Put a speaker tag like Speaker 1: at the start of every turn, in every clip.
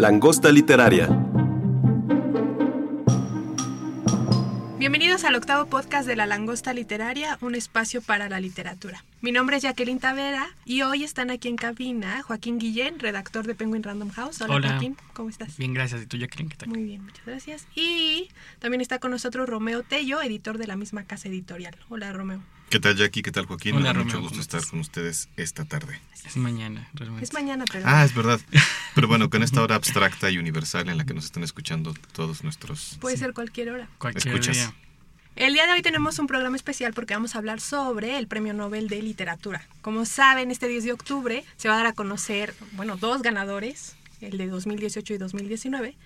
Speaker 1: Langosta literaria.
Speaker 2: Bienvenidos al octavo podcast de La Langosta Literaria, un espacio para la literatura. Mi nombre es Jacqueline Tavera y hoy están aquí en cabina Joaquín Guillén, redactor de Penguin Random House. Hola,
Speaker 3: Hola.
Speaker 2: Joaquín, ¿cómo estás?
Speaker 3: Bien, gracias. ¿Y tú, Jacqueline? ¿Qué tal?
Speaker 2: Muy bien, muchas gracias. Y también está con nosotros Romeo Tello, editor de la misma casa editorial. Hola, Romeo.
Speaker 4: ¿Qué tal Jackie? ¿Qué tal Joaquín?
Speaker 3: Hola, Romeo,
Speaker 4: mucho
Speaker 3: ¿cómo
Speaker 4: gusto estar con ustedes esta tarde.
Speaker 3: Es mañana, realmente.
Speaker 2: Es mañana, pero...
Speaker 4: Ah, es verdad. Pero bueno, con esta hora abstracta y universal en la que nos están escuchando todos nuestros...
Speaker 2: Puede ser cualquier hora.
Speaker 3: Cualquier
Speaker 4: ¿Escuchas?
Speaker 3: día.
Speaker 2: El día de hoy tenemos un programa especial porque vamos a hablar sobre el Premio Nobel de Literatura. Como saben, este 10 de octubre se va a dar a conocer, bueno, dos ganadores, el de 2018 y 2019.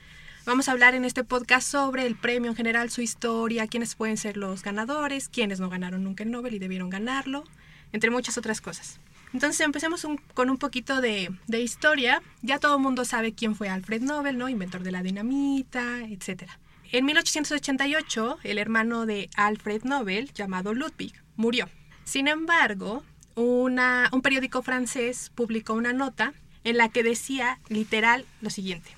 Speaker 2: Vamos a hablar en este podcast sobre el premio en general, su historia, quiénes pueden ser los ganadores, quiénes no ganaron nunca el Nobel y debieron ganarlo, entre muchas otras cosas. Entonces empecemos con un poquito de, de historia. Ya todo el mundo sabe quién fue Alfred Nobel, ¿no? Inventor de la dinamita, etcétera. En 1888, el hermano de Alfred Nobel, llamado Ludwig, murió. Sin embargo, una- un periódico francés publicó una nota en la que decía literal lo siguiente.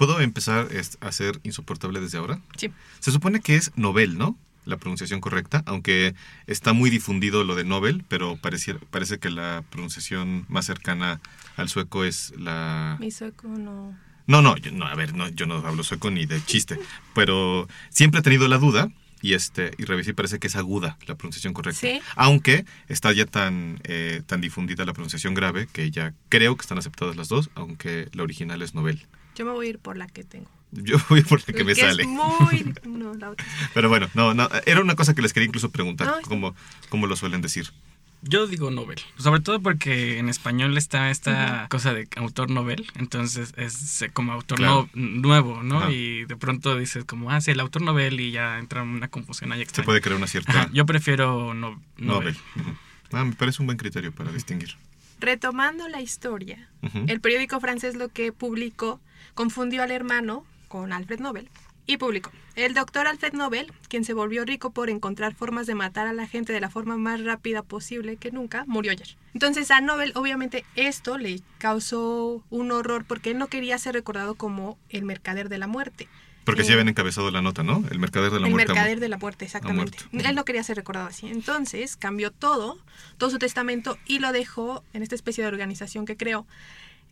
Speaker 4: ¿Puedo empezar es- a ser insoportable desde ahora?
Speaker 2: Sí,
Speaker 4: Se supone que es Nobel, ¿no? La pronunciación correcta, aunque está muy difundido lo de Nobel, pero pareciera- parece que la pronunciación más cercana al sueco es la...
Speaker 2: mi sueco no...
Speaker 4: No, no, yo, no, a ver, no, yo no hablo sueco ni de chiste, pero siempre he tenido la duda y este y revisé parece que es aguda la pronunciación correcta.
Speaker 2: Sí.
Speaker 4: Aunque está ya tan eh, tan difundida la pronunciación grave que ya creo que están aceptadas las dos, aunque la original es Nobel.
Speaker 2: Yo me voy a ir por la que tengo.
Speaker 4: Yo voy por la que me
Speaker 2: es
Speaker 4: sale.
Speaker 2: muy... No, la otra.
Speaker 4: Pero bueno, no, no, era una cosa que les quería incluso preguntar,
Speaker 2: No,
Speaker 4: como, como lo suelen decir.
Speaker 3: Yo digo Nobel. Sobre todo porque en español está esta cosa de autor Nobel. Entonces es como autor
Speaker 4: Claro.
Speaker 3: no- nuevo, ¿no?
Speaker 4: Ajá.
Speaker 3: Y de pronto dices como, ah, sí, el autor Nobel y ya entra una confusión ahí
Speaker 4: Se puede crear una cierta
Speaker 3: Ajá, yo prefiero no-
Speaker 4: Nobel.
Speaker 3: Nobel.
Speaker 4: Ujú. Ah, me parece un buen criterio para distinguir.
Speaker 2: Retomando la historia, el periódico francés lo que publicó confundió al hermano con Alfred Nobel y publicó, el doctor Alfred Nobel, quien se volvió rico por encontrar formas de matar a la gente de la forma más rápida posible que nunca, murió ayer. Entonces a Nobel obviamente esto le causó un horror porque él no quería ser recordado como el mercader de la muerte.
Speaker 4: Porque sí
Speaker 2: Eh,
Speaker 4: habían encabezado la nota, ¿no? El mercader de la
Speaker 2: el
Speaker 4: muerte.
Speaker 2: mercader de la muerte, exactamente. Él no quería ser recordado así. Entonces cambió todo, todo su testamento y lo dejó en esta especie de organización que creó.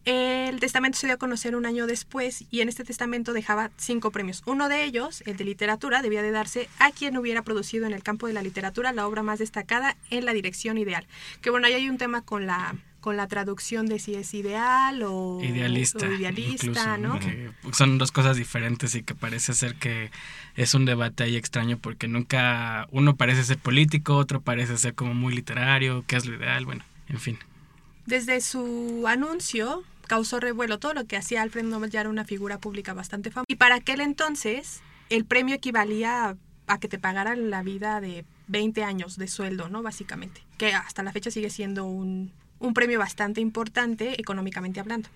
Speaker 2: El testamento se dio a conocer un año después y en este testamento dejaba cinco premios. Uno de ellos, el de literatura, debía de darse a quien hubiera producido en el campo de la literatura la obra más destacada en la dirección ideal. Que bueno, ahí hay un tema con la con la traducción de si es ideal o
Speaker 3: Idealista.
Speaker 2: o idealista,
Speaker 3: incluso,
Speaker 2: ¿no?
Speaker 3: Que son dos cosas diferentes y que parece ser que es un debate ahí extraño porque nunca uno parece ser político, otro parece ser como muy literario, qué es lo ideal, bueno, en fin.
Speaker 2: Desde su anuncio causó revuelo. Todo lo que hacía Alfred Nobel ya era una figura pública bastante famosa. Y para aquel entonces, el premio equivalía a, a que te pagaran la vida de 20 años de sueldo, ¿no? Básicamente. Que hasta la fecha sigue siendo un, un premio bastante importante económicamente hablando.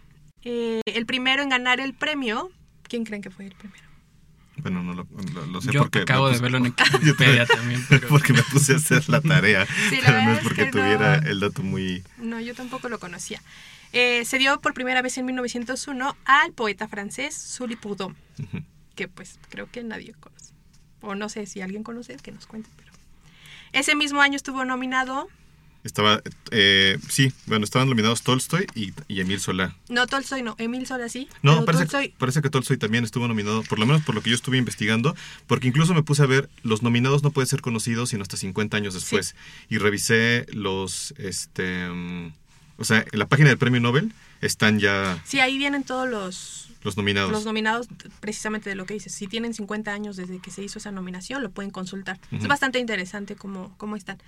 Speaker 2: Eh, el primero en ganar el premio, ¿quién creen que fue el primero?
Speaker 4: Bueno, no lo, lo- lo sé
Speaker 3: Yo
Speaker 4: porque...
Speaker 3: acabo
Speaker 4: me
Speaker 3: de
Speaker 4: puse-
Speaker 3: verlo en Wikipedia también, pero
Speaker 4: porque me puse a hacer la tarea,
Speaker 2: Sí, la
Speaker 4: pero no es
Speaker 2: es
Speaker 4: porque
Speaker 2: no.
Speaker 4: tuviera el dato muy...
Speaker 2: No, yo tampoco lo conocía. Eh, se dio por primera vez en 1901 al poeta francés Sully Proudhon.
Speaker 4: Ujú.
Speaker 2: que pues creo que nadie conoce. O no sé si alguien conoce, que nos cuente, pero... Ese mismo año estuvo nominado,
Speaker 4: Estaba, eh, sí, bueno, estaban nominados Tolstoy y, y Emil Solá.
Speaker 2: no Tolstoy, no, Emil Sola sí.
Speaker 4: No, parece,
Speaker 2: Tolstoy,
Speaker 4: parece que Tolstoy también estuvo nominado, por lo menos por lo que yo estuve investigando, porque incluso me puse a ver, los nominados no pueden ser conocidos sino hasta 50 años después. Y revisé los, este, mm, o sea, en la página del premio Nobel están ya
Speaker 2: sí, ahí vienen todos los,
Speaker 4: los nominados.
Speaker 2: los nominados precisamente de lo que dices. Si tienen 50 años desde que se hizo esa nominación, lo pueden consultar. Es bastante interesante cómo, cómo están.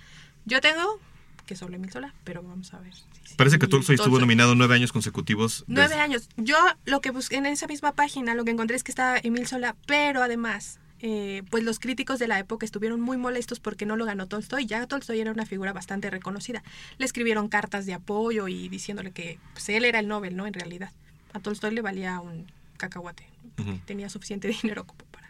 Speaker 2: Yo tengo que solo Emil Sola, pero vamos a ver.
Speaker 4: Parece que Tolstoy estuvo nominado nueve años consecutivos.
Speaker 2: Nueve años. Yo lo que busqué en esa misma página, lo que encontré es que estaba Emil Sola, pero además eh, pues los críticos de la época estuvieron muy molestos porque no lo ganó Tolstoy. Ya Tolstoy era una figura bastante reconocida. Le escribieron cartas de apoyo y diciéndole que pues, él era el Nobel, ¿no? En realidad. A Tolstoy le valía un cacahuate. Tenía suficiente dinero como para,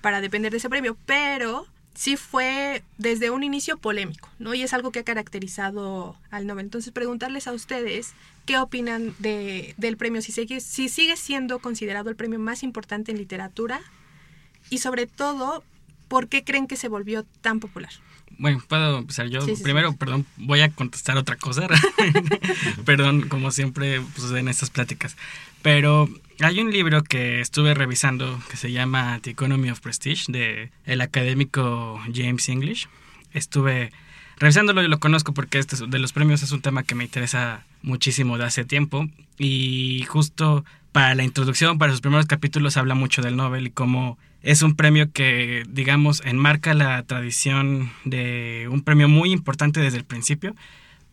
Speaker 2: para depender de ese premio. Pero sí fue desde un inicio polémico, ¿no? Y es algo que ha caracterizado al Nobel. Entonces, preguntarles a ustedes qué opinan de, del premio, si sigue, si sigue siendo considerado el premio más importante en literatura y sobre todo, ¿por qué creen que se volvió tan popular?
Speaker 3: Bueno, puedo empezar yo. Primero, perdón, voy a contestar otra cosa. perdón, como siempre pues, en estas pláticas. Pero hay un libro que estuve revisando que se llama The Economy of Prestige de el académico James English. Estuve revisándolo y lo conozco porque este de los premios es un tema que me interesa muchísimo de hace tiempo y justo para la introducción, para sus primeros capítulos habla mucho del Nobel y cómo es un premio que, digamos, enmarca la tradición de un premio muy importante desde el principio,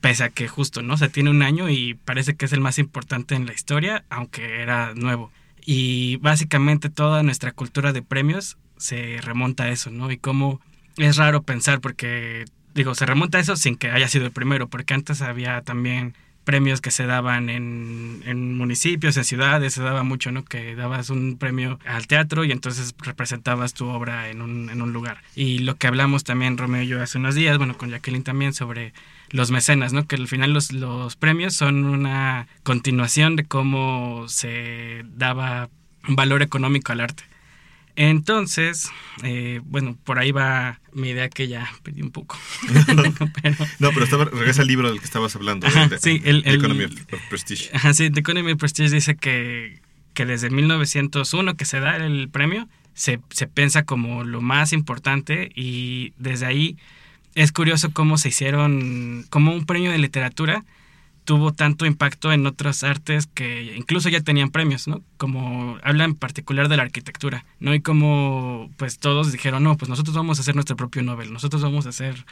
Speaker 3: pese a que justo, ¿no? se tiene un año y parece que es el más importante en la historia, aunque era nuevo. Y básicamente toda nuestra cultura de premios se remonta a eso, ¿no? Y cómo es raro pensar porque, digo, se remonta a eso sin que haya sido el primero, porque antes había también premios que se daban en, municipios, en ciudades, se daba mucho, ¿no? Que dabas un premio al teatro y entonces representabas tu obra en un, en un lugar. Y lo que hablamos también Romeo y yo hace unos días, bueno, con Jacqueline también sobre los mecenas, ¿no? Que al final los, los premios son una continuación de cómo se daba valor económico al arte. Entonces, eh, bueno, por ahí va mi idea que ya pedí un poco.
Speaker 4: no, pero estaba, regresa al libro del que estabas hablando.
Speaker 3: sí, el, Economy of Prestige. Ajá, sí, The Economy of Prestige dice que, que desde 1901 que se da el premio, se, se piensa como lo más importante y desde ahí es curioso cómo se hicieron, como un premio de literatura tuvo tanto impacto en otras artes que incluso ya tenían premios, ¿no? Como habla en particular de la arquitectura, ¿no? Y como pues todos dijeron, no, pues nosotros vamos a hacer nuestro propio Nobel, nosotros vamos a hacer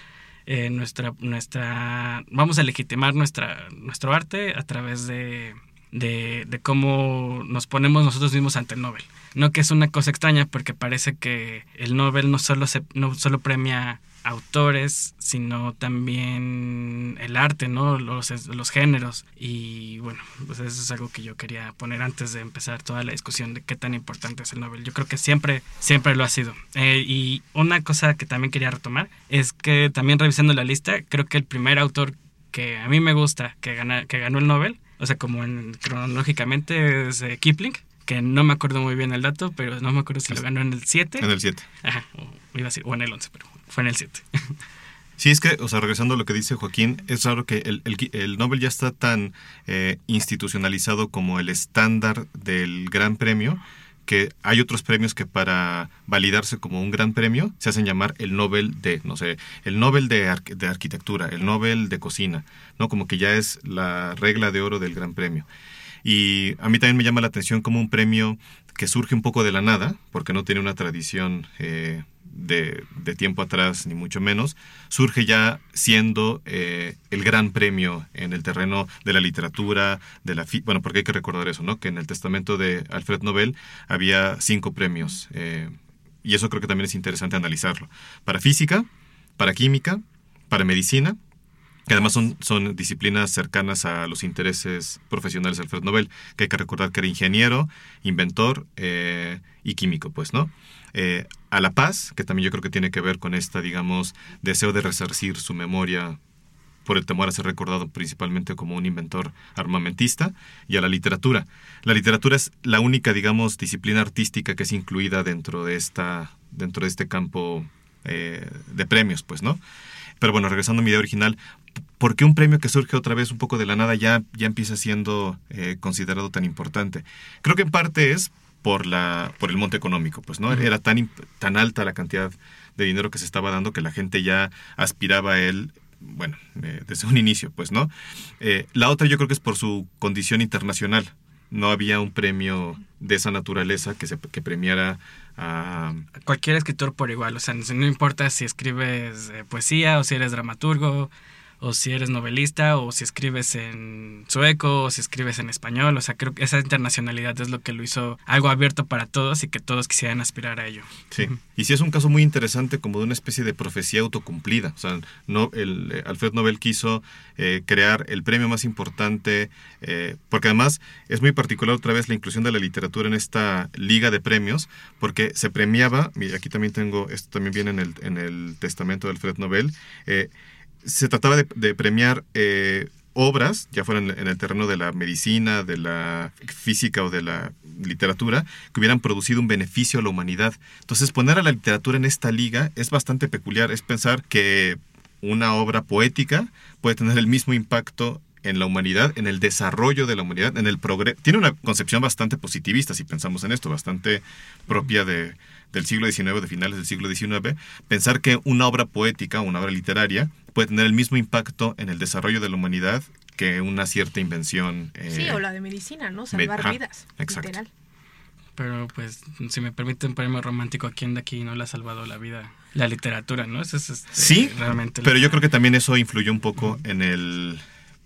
Speaker 3: eh, nuestra, nuestra, vamos a legitimar nuestra, nuestro arte a través de, de, cómo nos ponemos nosotros mismos ante el Nobel. No que es una cosa extraña porque parece que el Nobel no solo, se, no solo premia autores, sino también el arte, ¿no? Los, los géneros. Y bueno, pues eso es algo que yo quería poner antes de empezar toda la discusión de qué tan importante es el Nobel. Yo creo que siempre, siempre lo ha sido. Eh, y una cosa que también quería retomar es que también revisando la lista, creo que el primer autor que a mí me gusta que, gana, que ganó el Nobel, o sea, como en, cronológicamente es eh, Kipling, que no me acuerdo muy bien el dato, pero no me acuerdo si lo ganó en el 7.
Speaker 4: En el 7.
Speaker 3: Ajá, o, iba a decir, o en el 11, pero fue en el 7.
Speaker 4: Sí, es que, o sea, regresando a lo que dice Joaquín, es raro que el, el, Nobel ya está tan eh, institucionalizado como el estándar del gran premio, que hay otros premios que para validarse como un gran premio se hacen llamar el Nobel de, no sé, el Nobel de, de arquitectura, el Nobel de cocina, ¿no? Como que ya es la regla de oro del gran premio. Y a mí también me llama la atención como un premio que surge un poco de la nada, porque no tiene una tradición eh, de, tiempo atrás, ni mucho menos, surge ya siendo eh, el gran premio en el terreno de la literatura, de la bueno, porque hay que recordar eso, ¿no? Que en el testamento de Alfred Nobel había cinco premios, eh, y eso creo que también es interesante analizarlo. Para física, para química, para medicina, que además son, son disciplinas cercanas a los intereses profesionales de Alfred Nobel, que hay que recordar que era ingeniero, inventor eh, y químico, pues, ¿no? Eh, a la paz, que también yo creo que tiene que ver con esta, digamos, deseo de resarcir su memoria por el temor a ser recordado principalmente como un inventor armamentista, y a la literatura. La literatura es la única, digamos, disciplina artística que es incluida dentro de, esta, dentro de este campo eh, de premios, pues, ¿no? Pero bueno, regresando a mi idea original, ¿por qué un premio que surge otra vez un poco de la nada ya, ya empieza siendo eh, considerado tan importante? Creo que en parte es por, la, por el monte económico, pues, ¿no? Era tan, tan alta la cantidad de dinero que se estaba dando que la gente ya aspiraba a él bueno, eh, desde un inicio, pues, ¿no? Eh, la otra yo creo que es por su condición internacional. No había un premio de esa naturaleza que, se, que premiara a...
Speaker 3: Cualquier escritor por igual, o sea, no importa si escribes poesía o si eres dramaturgo o si eres novelista, o si escribes en sueco, o si escribes en español. O sea, creo que esa internacionalidad es lo que lo hizo algo abierto para todos y que todos quisieran aspirar a ello.
Speaker 4: Sí, y sí es un caso muy interesante como de una especie de profecía autocumplida. O sea, no, el, eh, Alfred Nobel quiso eh, crear el premio más importante, eh, porque además es muy particular otra vez la inclusión de la literatura en esta liga de premios, porque se premiaba, y aquí también tengo, esto también viene en el, en el testamento de Alfred Nobel, se trataba de, premiar eh, obras, ya fueran en el terreno de la medicina, de la física o de la literatura, que hubieran producido un beneficio a la humanidad. Entonces, poner a la literatura en esta liga es bastante peculiar. Es pensar que una obra poética puede tener el mismo impacto en la humanidad, en el desarrollo de la humanidad, en el progreso. Tiene una concepción bastante positivista, si pensamos en esto, bastante propia de, del siglo XIX, de finales del siglo XIX, pensar que una obra poética, una obra literaria, puede tener el mismo impacto en el desarrollo de la humanidad que una cierta invención.
Speaker 2: Eh, sí, o la de medicina, ¿no? Salvar vidas. Exacto. Literal.
Speaker 3: Pero pues, si me permite un premio romántico, ¿a quién de aquí no le ha salvado la vida? La literatura, ¿no? Eso es, este,
Speaker 4: sí, realmente pero yo creo que también eso influyó un poco en, el,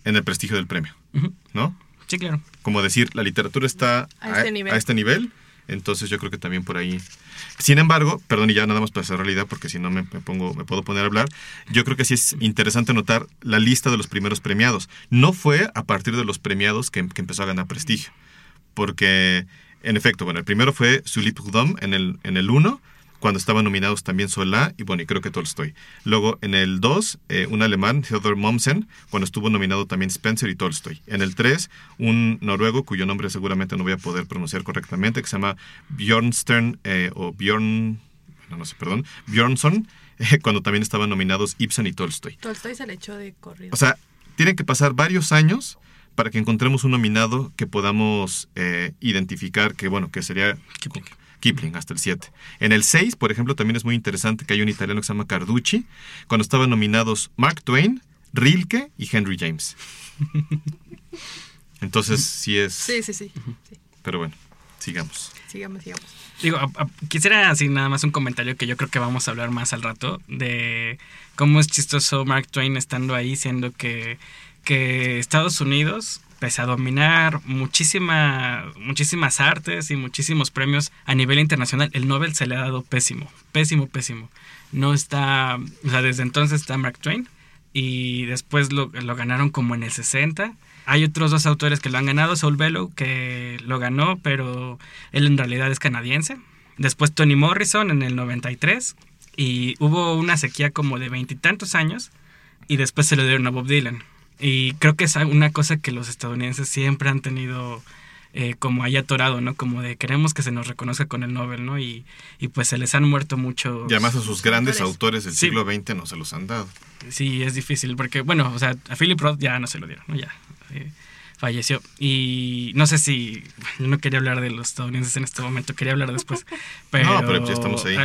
Speaker 4: en el prestigio del premio, ¿no?
Speaker 3: Sí, claro.
Speaker 4: Como decir, la literatura está
Speaker 2: a, este, nivel.
Speaker 4: a este nivel, entonces yo creo que también por ahí sin embargo, perdón, y ya nada más para hacer realidad, porque si no me, pongo, me puedo poner a hablar, yo creo que sí es interesante notar la lista de los primeros premiados. No fue a partir de los premiados que, empezó a ganar prestigio, porque, en efecto, bueno, el primero fue Sully Prudhomme en el, en el 1, cuando estaban nominados también Solá y bueno, y creo que Tolstoy. Luego en el 2, eh, un alemán, Theodor Mommsen, cuando estuvo nominado también Spencer y Tolstoy. En el 3, un noruego cuyo nombre seguramente no voy a poder pronunciar correctamente, que se llama Bjornstern eh, o Bjorn, no, sé, perdón, Bjornsson, eh, cuando también estaban nominados Ibsen y Tolstoy.
Speaker 2: Tolstoy se le echó de corrido.
Speaker 4: O sea, tienen que pasar varios años para que encontremos un nominado que podamos identificar que, bueno, que sería... Kipling, hasta el 7. En el 6, por ejemplo, también es muy interesante que hay un italiano que se llama Carducci, cuando estaban nominados Mark Twain, Rilke y Henry James. Entonces, sí es...
Speaker 2: Sí, sí, sí.
Speaker 4: Pero bueno, sigamos.
Speaker 2: Sigamos, sigamos.
Speaker 3: Digo, quisiera así nada más un comentario que yo creo que vamos a hablar más al rato de cómo es chistoso Mark Twain estando ahí, siendo que, que Estados Unidos pese a dominar muchísima, muchísimas artes y muchísimos premios a nivel internacional, el Nobel se le ha dado pésimo, pésimo, pésimo. No está, o sea, desde entonces está Mark Twain y después lo, ganaron como en el 60. Hay otros dos autores que lo han ganado, Saul Bellow, que lo ganó, pero él en realidad es canadiense. Después Tony Morrison en el 93 y hubo una sequía como de veintitantos años y después se lo dieron a Bob Dylan. Y creo que es una cosa que los estadounidenses siempre han tenido eh, como ahí atorado, ¿no? Como de queremos que se nos reconozca con el Nobel, ¿no? Y, y pues se les han muerto muchos...
Speaker 4: Y además a sus grandes autores, del siglo XX no se los han dado.
Speaker 3: Sí, es difícil, porque bueno, o sea, a Philip Roth ya no se lo dieron, ¿no? Ya. Eh, falleció. Y no sé si. Yo no quería hablar de los estadounidenses en este momento, quería hablar después. Pero,
Speaker 4: no, pero ya estamos ahí.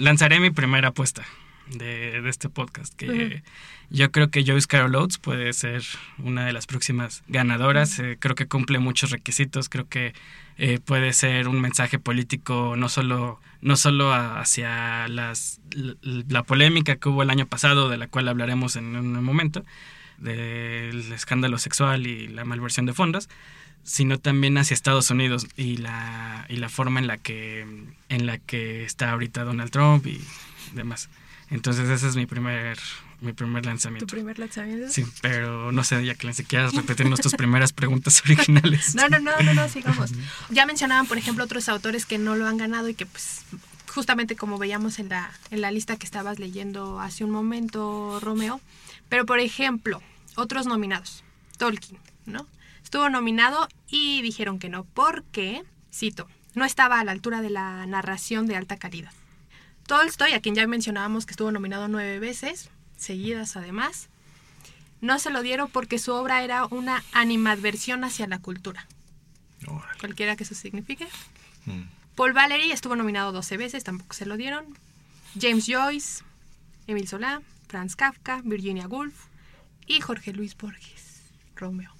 Speaker 3: lanzaré mi primera apuesta de, de este podcast, que yo creo que Joyce Carol Oates puede ser una de las próximas ganadoras. Eh, creo que cumple muchos requisitos. Creo que eh, puede ser un mensaje político no solo, no solo hacia las, la, polémica que hubo el año pasado, de la cual hablaremos en un momento, del escándalo sexual y la malversión de fondos, sino también hacia Estados Unidos y la, y la forma en la que en la que está ahorita Donald Trump y demás. Entonces ese es mi primer mi primer lanzamiento.
Speaker 2: ¿Tu primer lanzamiento?
Speaker 3: Sí, pero no sé, ya que si quieras repetirnos tus primeras preguntas originales.
Speaker 2: No, no, no, no, no, sigamos. Ya mencionaban, por ejemplo, otros autores que no lo han ganado y que pues justamente como veíamos en la, en la lista que estabas leyendo hace un momento, Romeo. Pero, por ejemplo, otros nominados. Tolkien, ¿no? Estuvo nominado y dijeron que no, porque, cito, no estaba a la altura de la narración de alta calidad. Tolstoy, a quien ya mencionábamos que estuvo nominado nueve veces, seguidas además, no se lo dieron porque su obra era una animadversión hacia la cultura. Cualquiera que eso signifique. Mm. Paul Valery estuvo nominado 12 veces, tampoco se lo dieron. James Joyce, Emil Solá, Franz Kafka, Virginia Woolf y Jorge Luis Borges, Romeo.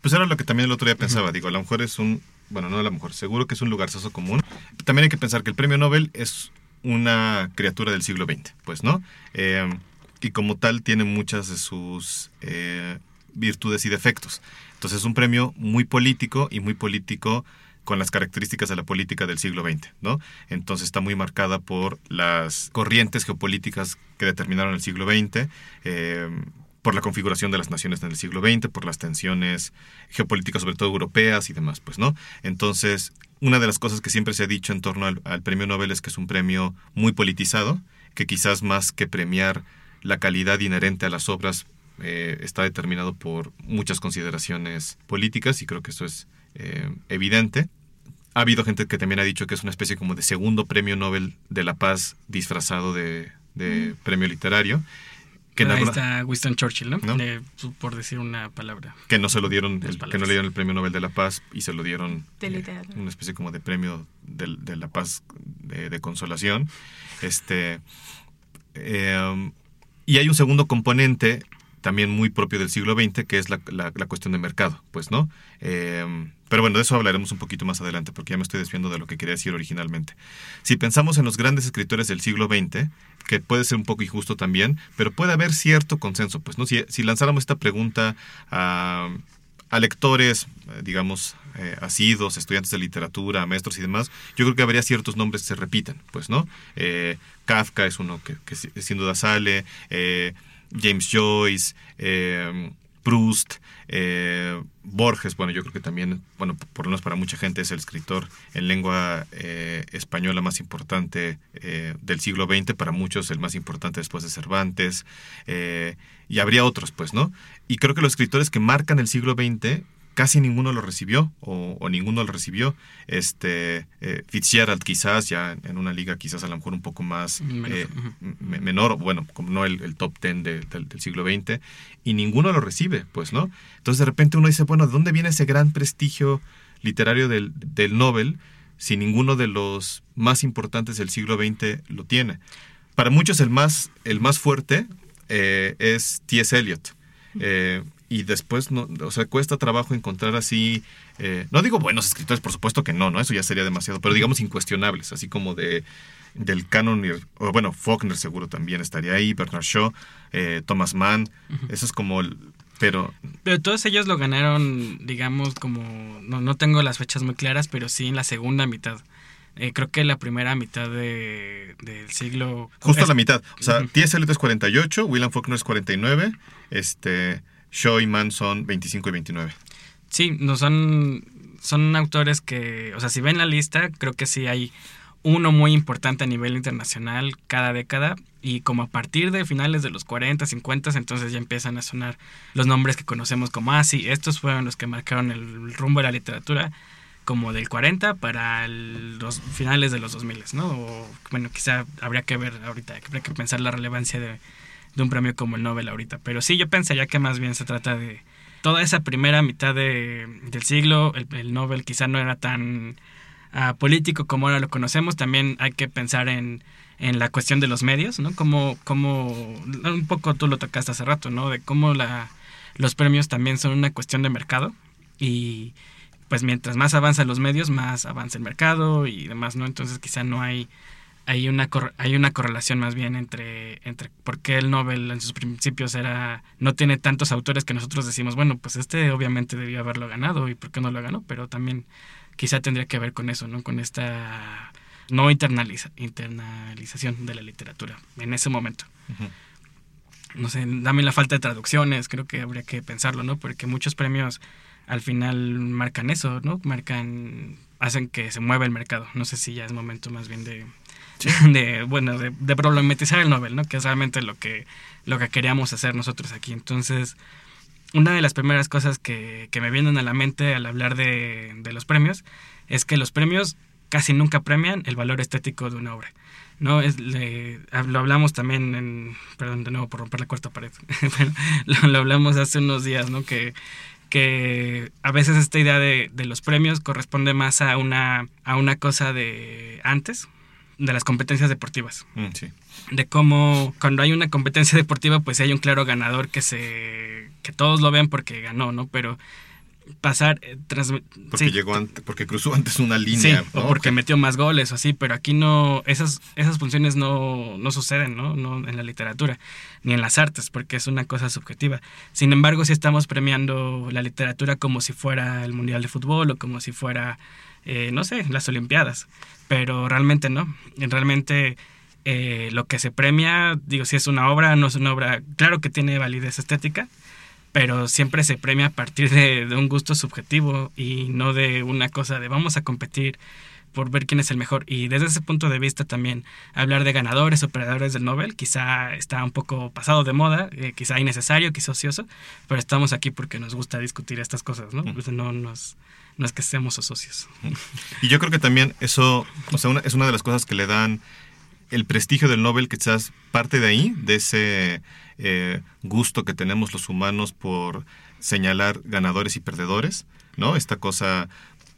Speaker 4: Pues era lo que también el otro día pensaba, digo, a lo mejor es un, bueno, no a lo mejor, seguro que es un lugar común. También hay que pensar que el premio Nobel es una criatura del siglo XX, pues, ¿no? Eh, y como tal tiene muchas de sus eh, virtudes y defectos. Entonces es un premio muy político y muy político con las características de la política del siglo XX, ¿no? Entonces está muy marcada por las corrientes geopolíticas que determinaron el siglo XX, por la configuración de las naciones en el siglo XX, por las tensiones geopolíticas, sobre todo europeas y demás, pues, ¿no? Entonces, una de las cosas que siempre se ha dicho en torno al, al premio Nobel es que es un premio muy politizado, que quizás más que premiar la calidad inherente a las obras eh, está determinado por muchas consideraciones políticas y creo que eso es eh, evidente. Ha habido gente que también ha dicho que es una especie como de segundo premio Nobel de la Paz disfrazado de, mm. premio literario.
Speaker 3: Que Ahí está Winston Churchill, ¿no? por decir una palabra.
Speaker 4: Que no se lo dieron, que no le dieron el premio Nobel de la Paz y se lo dieron
Speaker 2: eh,
Speaker 4: una especie como de premio de, la paz de, consolación. Este, y hay un segundo componente también muy propio del siglo XX, que es la, cuestión de mercado, pues, ¿no? Em, pero bueno, de eso hablaremos un poquito más adelante, porque ya me estoy desviando de lo que quería decir originalmente. Si pensamos en los grandes escritores del siglo XX, que puede ser un poco injusto también, pero puede haber cierto consenso, pues, ¿no? Si, lanzáramos esta pregunta a, lectores, eh, digamos, eh, asidos, estudiantes de literatura, maestros y demás, yo creo que habría ciertos nombres que se repitan, pues, ¿no? Eh, Kafka es uno que, que, sin duda sale, eh, James Joyce, eh, Proust, eh, Borges, bueno, yo creo que también, bueno, por lo menos para mucha gente es el escritor en lengua eh, española más importante del siglo XX, para muchos el más importante después de Cervantes, y habría otros, pues, ¿no? Y creo que los escritores que marcan el siglo XX casi ninguno lo recibió o, ninguno lo recibió. Este eh, Fitzgerald quizás ya en una liga quizás a lo mejor un poco más menor, eh, bueno, como no el, top ten del, siglo XX, y ninguno lo recibe, pues, ¿no? Entonces de repente uno dice, bueno, ¿de dónde viene ese gran prestigio literario del, del Nobel si ninguno de los más importantes del siglo XX lo tiene? Para muchos el más, el más fuerte eh, es T.S. Eliot. Eh, y después, no, o sea, cuesta trabajo encontrar así, eh, no digo buenos escritores, por supuesto que no, ¿no? Eso ya sería demasiado, pero digamos incuestionables, así como de del canon, o bueno, Faulkner seguro también estaría ahí, Bernard Shaw, eh, Thomas Mann, eso es como el, pero...
Speaker 3: Pero todos ellos lo ganaron, digamos, como, no, no tengo las fechas muy claras, pero sí en la segunda mitad. Eh, creo que la primera mitad de, del siglo...
Speaker 4: Justo la mitad. O sea, T.S. Eliot es 48, William Faulkner es 49, este... Shaw y Mann son 25 y 29.
Speaker 3: Sí, no son, son autores que, o sea, si ven la lista, creo que sí hay uno muy importante a nivel internacional cada década y como a partir de finales de los 40, 50, entonces ya empiezan a sonar los nombres que conocemos como, ah, sí, estos fueron los que marcaron el rumbo de la literatura como del 40 para los finales de los 2000, ¿no? O, bueno, quizá habría que ver ahorita, habría que pensar la relevancia de, de un premio como el Nobel ahorita. Pero sí, yo pensaría que más bien se trata de toda esa primera mitad de, del siglo, el, Nobel quizá no era tan ah, político como ahora lo conocemos. También hay que pensar en, en la cuestión de los medios, ¿no? Como, como un poco tú lo tocaste hace rato, ¿no? De cómo la, los premios también son una cuestión de mercado y pues mientras más avanzan los medios, más avanza el mercado y demás, ¿no? Entonces quizá no hay hay una hay una correlación más bien entre entre por qué el Nobel en sus principios era no tiene tantos autores que nosotros decimos bueno pues este obviamente debió haberlo ganado y por qué no lo ganó pero también quizá tendría que ver con eso no con esta no internaliza, internalización de la literatura en ese momento. No sé dame la falta de traducciones creo que habría que pensarlo no porque muchos premios al final marcan eso no marcan hacen que se mueva el mercado. No sé si ya es momento más bien de de, bueno, de, problematizar el Nobel, ¿no? Que es realmente lo que, lo que queríamos hacer nosotros aquí. Entonces, una de las primeras cosas que, me vienen a la mente al hablar de, los premios es que los premios casi nunca premian el valor estético de una obra. ¿no? Es, lo hablamos también en, perdón de nuevo por romper la cuarta pared, lo, lo, hablamos hace unos días, ¿no? Que, que a veces esta idea de, de, los premios corresponde más a una, a una cosa de antes, de las competencias deportivas.
Speaker 4: Mm,
Speaker 3: de cómo cuando hay una competencia deportiva, pues hay un claro ganador que se que todos lo ven porque ganó, ¿no? Pero pasar eh,
Speaker 4: porque llegó antes, porque cruzó antes una línea
Speaker 3: sí, o porque metió más goles o así pero aquí no esas esas funciones no, no suceden ¿no? no en la literatura ni en las artes porque es una cosa subjetiva sin embargo si estamos premiando la literatura como si fuera el mundial de fútbol o como si fuera eh, no sé las olimpiadas pero realmente no. Realmente eh, lo que se premia digo si es una obra no es una obra claro que tiene validez estética pero siempre se premia a partir de, un gusto subjetivo y no de una cosa de vamos a competir por ver quién es el mejor. Y desde ese punto de vista también hablar de ganadores o perdedores del Nobel quizá está un poco pasado de moda, eh, quizá innecesario, quizá ocioso, pero estamos aquí porque nos gusta discutir estas cosas, ¿no? no, nos, no es que seamos socios.
Speaker 4: Y yo creo que también eso, o sea, es una de las cosas que le dan el prestigio del Nobel, quizás parte de ahí, de ese eh, gusto que tenemos los humanos por señalar ganadores y perdedores, ¿no? Esta cosa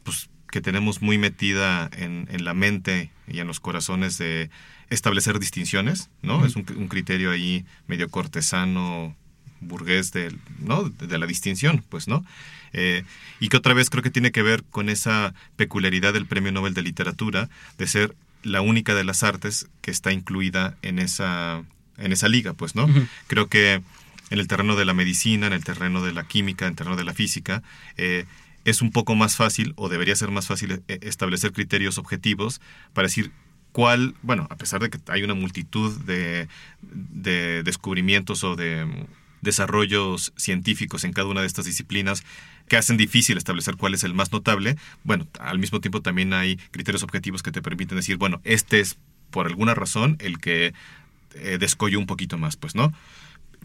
Speaker 4: pues, que tenemos muy metida en, la mente y en los corazones de establecer distinciones, ¿no? Es un, criterio ahí medio cortesano, burgués de, ¿no? de, la distinción, pues, ¿no? Eh, y que otra vez creo que tiene que ver con esa peculiaridad del Premio Nobel de Literatura de ser la única de las artes que está incluida en esa en esa liga, pues, ¿no? Creo que en el terreno de la medicina, en el terreno de la química, en el terreno de la física, eh, es un poco más fácil o debería ser más fácil eh, establecer criterios objetivos para decir cuál, bueno, a pesar de que hay una multitud de, de descubrimientos o de mm, desarrollos científicos en cada una de estas disciplinas que hacen difícil establecer cuál es el más notable, bueno, al mismo tiempo también hay criterios objetivos que te permiten decir, bueno, este es por alguna razón el que eh, descolló un poquito más, pues, ¿no?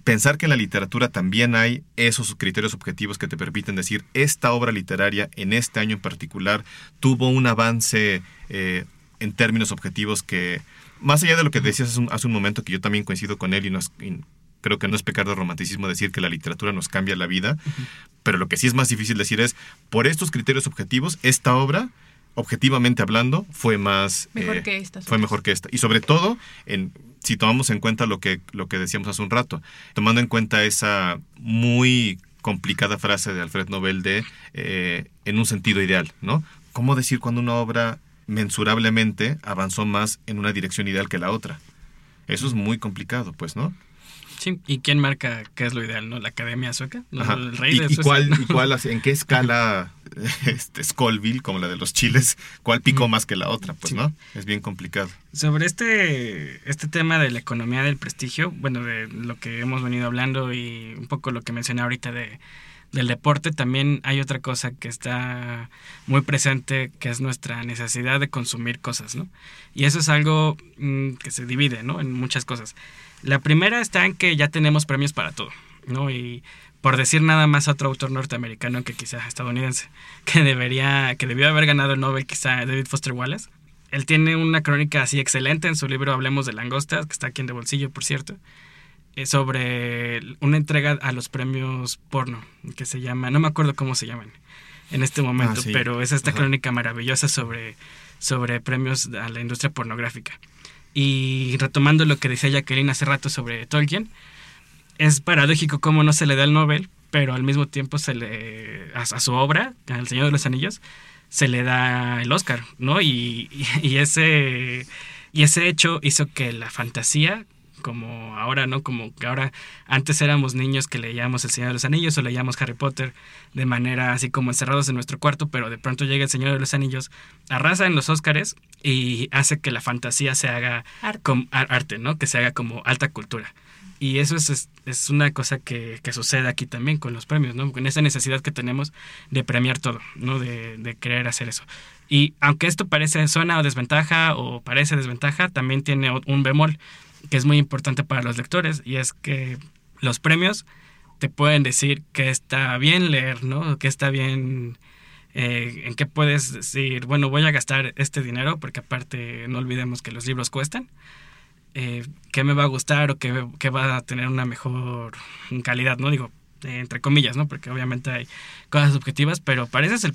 Speaker 4: Pensar que en la literatura también hay esos criterios objetivos que te permiten decir, esta obra literaria en este año en particular tuvo un avance eh, en términos objetivos que, más allá de lo que decías hace un, momento, que yo también coincido con él y, creo que no es pecar de romanticismo decir que la literatura nos cambia la vida, pero lo que sí es más difícil decir es, por estos criterios objetivos, esta obra objetivamente hablando, fue más...
Speaker 2: Mejor eh, que esta.
Speaker 4: Fue mejor que esta. Y sobre todo, en, si tomamos en cuenta lo que, lo que decíamos hace un rato, tomando en cuenta esa muy complicada frase de Alfred Nobel de eh, en un sentido ideal, ¿no? ¿Cómo decir cuando una obra mensurablemente avanzó más en una dirección ideal que la otra? Eso es muy complicado, pues, ¿no?
Speaker 3: Sí, ¿y quién marca qué es lo ideal, no? ¿La Academia Sueca? ¿El rey
Speaker 4: ¿Y, cuál, en qué escala este, Scoville, como la de los chiles, cuál picó más que la otra? Pues, ¿no? Es bien complicado.
Speaker 3: Sobre este, este tema de la economía del prestigio, bueno, de lo que hemos venido hablando y un poco lo que mencioné ahorita de, del deporte, también hay otra cosa que está muy presente, que es nuestra necesidad de consumir cosas, ¿no? Y eso es algo mm, que se divide, ¿no? En muchas cosas. La primera está en que ya tenemos premios para todo, ¿no? Y por decir nada más a otro autor norteamericano que quizás estadounidense, que debería, que debió haber ganado el Nobel, quizá David Foster Wallace. Él tiene una crónica así excelente en su libro Hablemos de langostas, que está aquí en de bolsillo, por cierto, eh, sobre una entrega a los premios porno, que se llama, no me acuerdo cómo se llaman en este momento, ah, pero es esta crónica maravillosa sobre, sobre premios a la industria pornográfica. Y retomando lo que decía Jacqueline hace rato sobre Tolkien, es paradójico cómo no se le da el Nobel, pero al mismo tiempo se le a, su obra, al Señor de los Anillos, se le da el Oscar, ¿no? Y, ese y ese hecho hizo que la fantasía como ahora, ¿no? Como que ahora antes éramos niños que leíamos El Señor de los Anillos o leíamos Harry Potter de manera así como encerrados en nuestro cuarto, pero de pronto llega El Señor de los Anillos, arrasa en los Óscares y hace que la fantasía se haga arte, arte ¿no? Que se haga como alta cultura. Y eso es, es, una cosa que, que, sucede aquí también con los premios, ¿no? Con esa necesidad que tenemos de premiar todo, ¿no? De, de querer hacer eso. Y aunque esto parece, suena o desventaja o parece desventaja, también tiene un bemol que es muy importante para los lectores y es que los premios te pueden decir que está bien leer, ¿no? Que está bien, eh, en qué puedes decir, bueno, voy a gastar este dinero, porque aparte no olvidemos que los libros cuestan. Eh, qué me va a gustar o qué, va a tener una mejor calidad, ¿no? Digo, entre comillas, ¿no? Porque obviamente hay cosas subjetivas, pero parece ser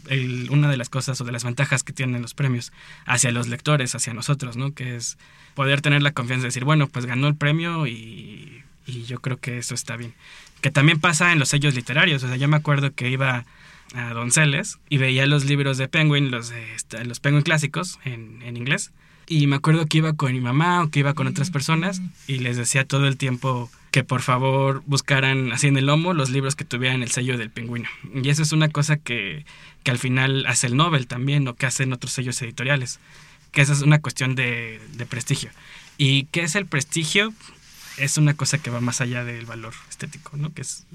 Speaker 3: una de las cosas o de las ventajas que tienen los premios hacia los lectores, hacia nosotros, ¿no? Que es poder tener la confianza de decir, bueno, pues ganó el premio y, y yo creo que eso está bien. Que también pasa en los sellos literarios, o sea, yo me acuerdo que iba a Donceles y veía los libros de Penguin, los, este, los Penguin clásicos en, en inglés. Y me acuerdo que iba con mi mamá o que iba con otras personas y les decía todo el tiempo que por favor buscaran así en el lomo los libros que tuvieran el sello del pingüino. Y eso es una cosa que, que al final hace el Nobel también o que hacen otros sellos editoriales. Que esa es una cuestión de, de prestigio. ¿Y qué es el prestigio? Es una cosa que va más allá del valor estético, ¿no? Que es,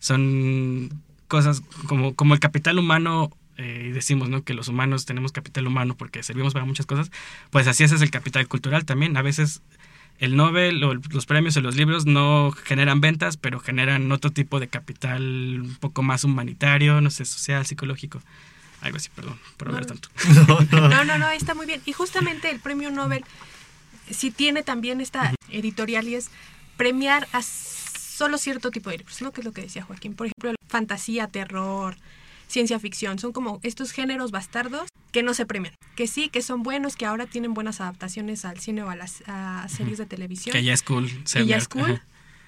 Speaker 3: son cosas como, como el capital humano eh, y decimos ¿no? que los humanos tenemos capital humano porque servimos para muchas cosas, pues así ese es el capital cultural también. A veces el Nobel o los premios o los libros no generan ventas, pero generan otro tipo de capital un poco más humanitario, no sé, social, psicológico. Algo así, perdón por hablar tanto.
Speaker 2: No, no, no, está muy bien. Y justamente el premio Nobel sí tiene también esta editorial y es premiar a solo cierto tipo de libros, ¿no? Que es lo que decía Joaquín. Por ejemplo, fantasía, terror, ciencia ficción. Son como estos géneros bastardos que no se premian. Que sí, que son buenos, que ahora tienen buenas adaptaciones al cine o a las series de televisión.
Speaker 3: Que ya es cool.
Speaker 2: Que ya es cool.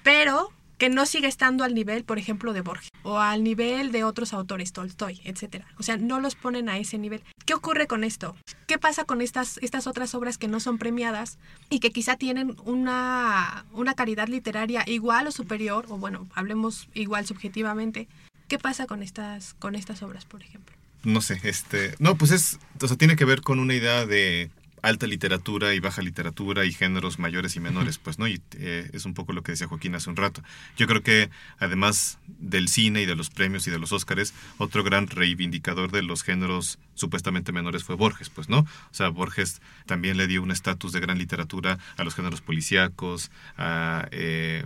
Speaker 2: Pero que no sigue estando al nivel, por ejemplo, de Borges o al nivel de otros autores, Tolstoy, etcétera. O sea, no los ponen a ese nivel. ¿Qué ocurre con esto? ¿Qué pasa con estas, estas otras obras que no son premiadas y que quizá tienen una, una calidad literaria igual o superior, o bueno, hablemos igual subjetivamente? ¿Qué pasa con estas, con estas obras, por ejemplo?
Speaker 4: No sé, este, no, pues es, o sea, tiene que ver con una idea de alta literatura y baja literatura y géneros mayores y menores, pues, ¿no? Y eh, es un poco lo que decía Joaquín hace un rato. Yo creo que además del cine y de los premios y de los Óscares, otro gran reivindicador de los géneros supuestamente menores fue Borges, pues, ¿no? O sea, Borges también le dio un estatus de gran literatura a los géneros policíacos, a... Eh,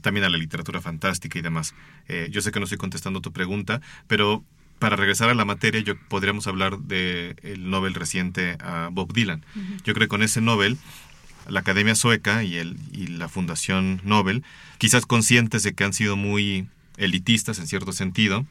Speaker 4: también a la literatura fantástica y demás. Eh, yo sé que no estoy contestando tu pregunta, pero para regresar a la materia, yo podríamos hablar del el Nobel reciente a Bob Dylan. Yo creo que con ese Nobel, la Academia Sueca y, el, y la Fundación Nobel, quizás conscientes de que han sido muy elitistas en cierto sentido,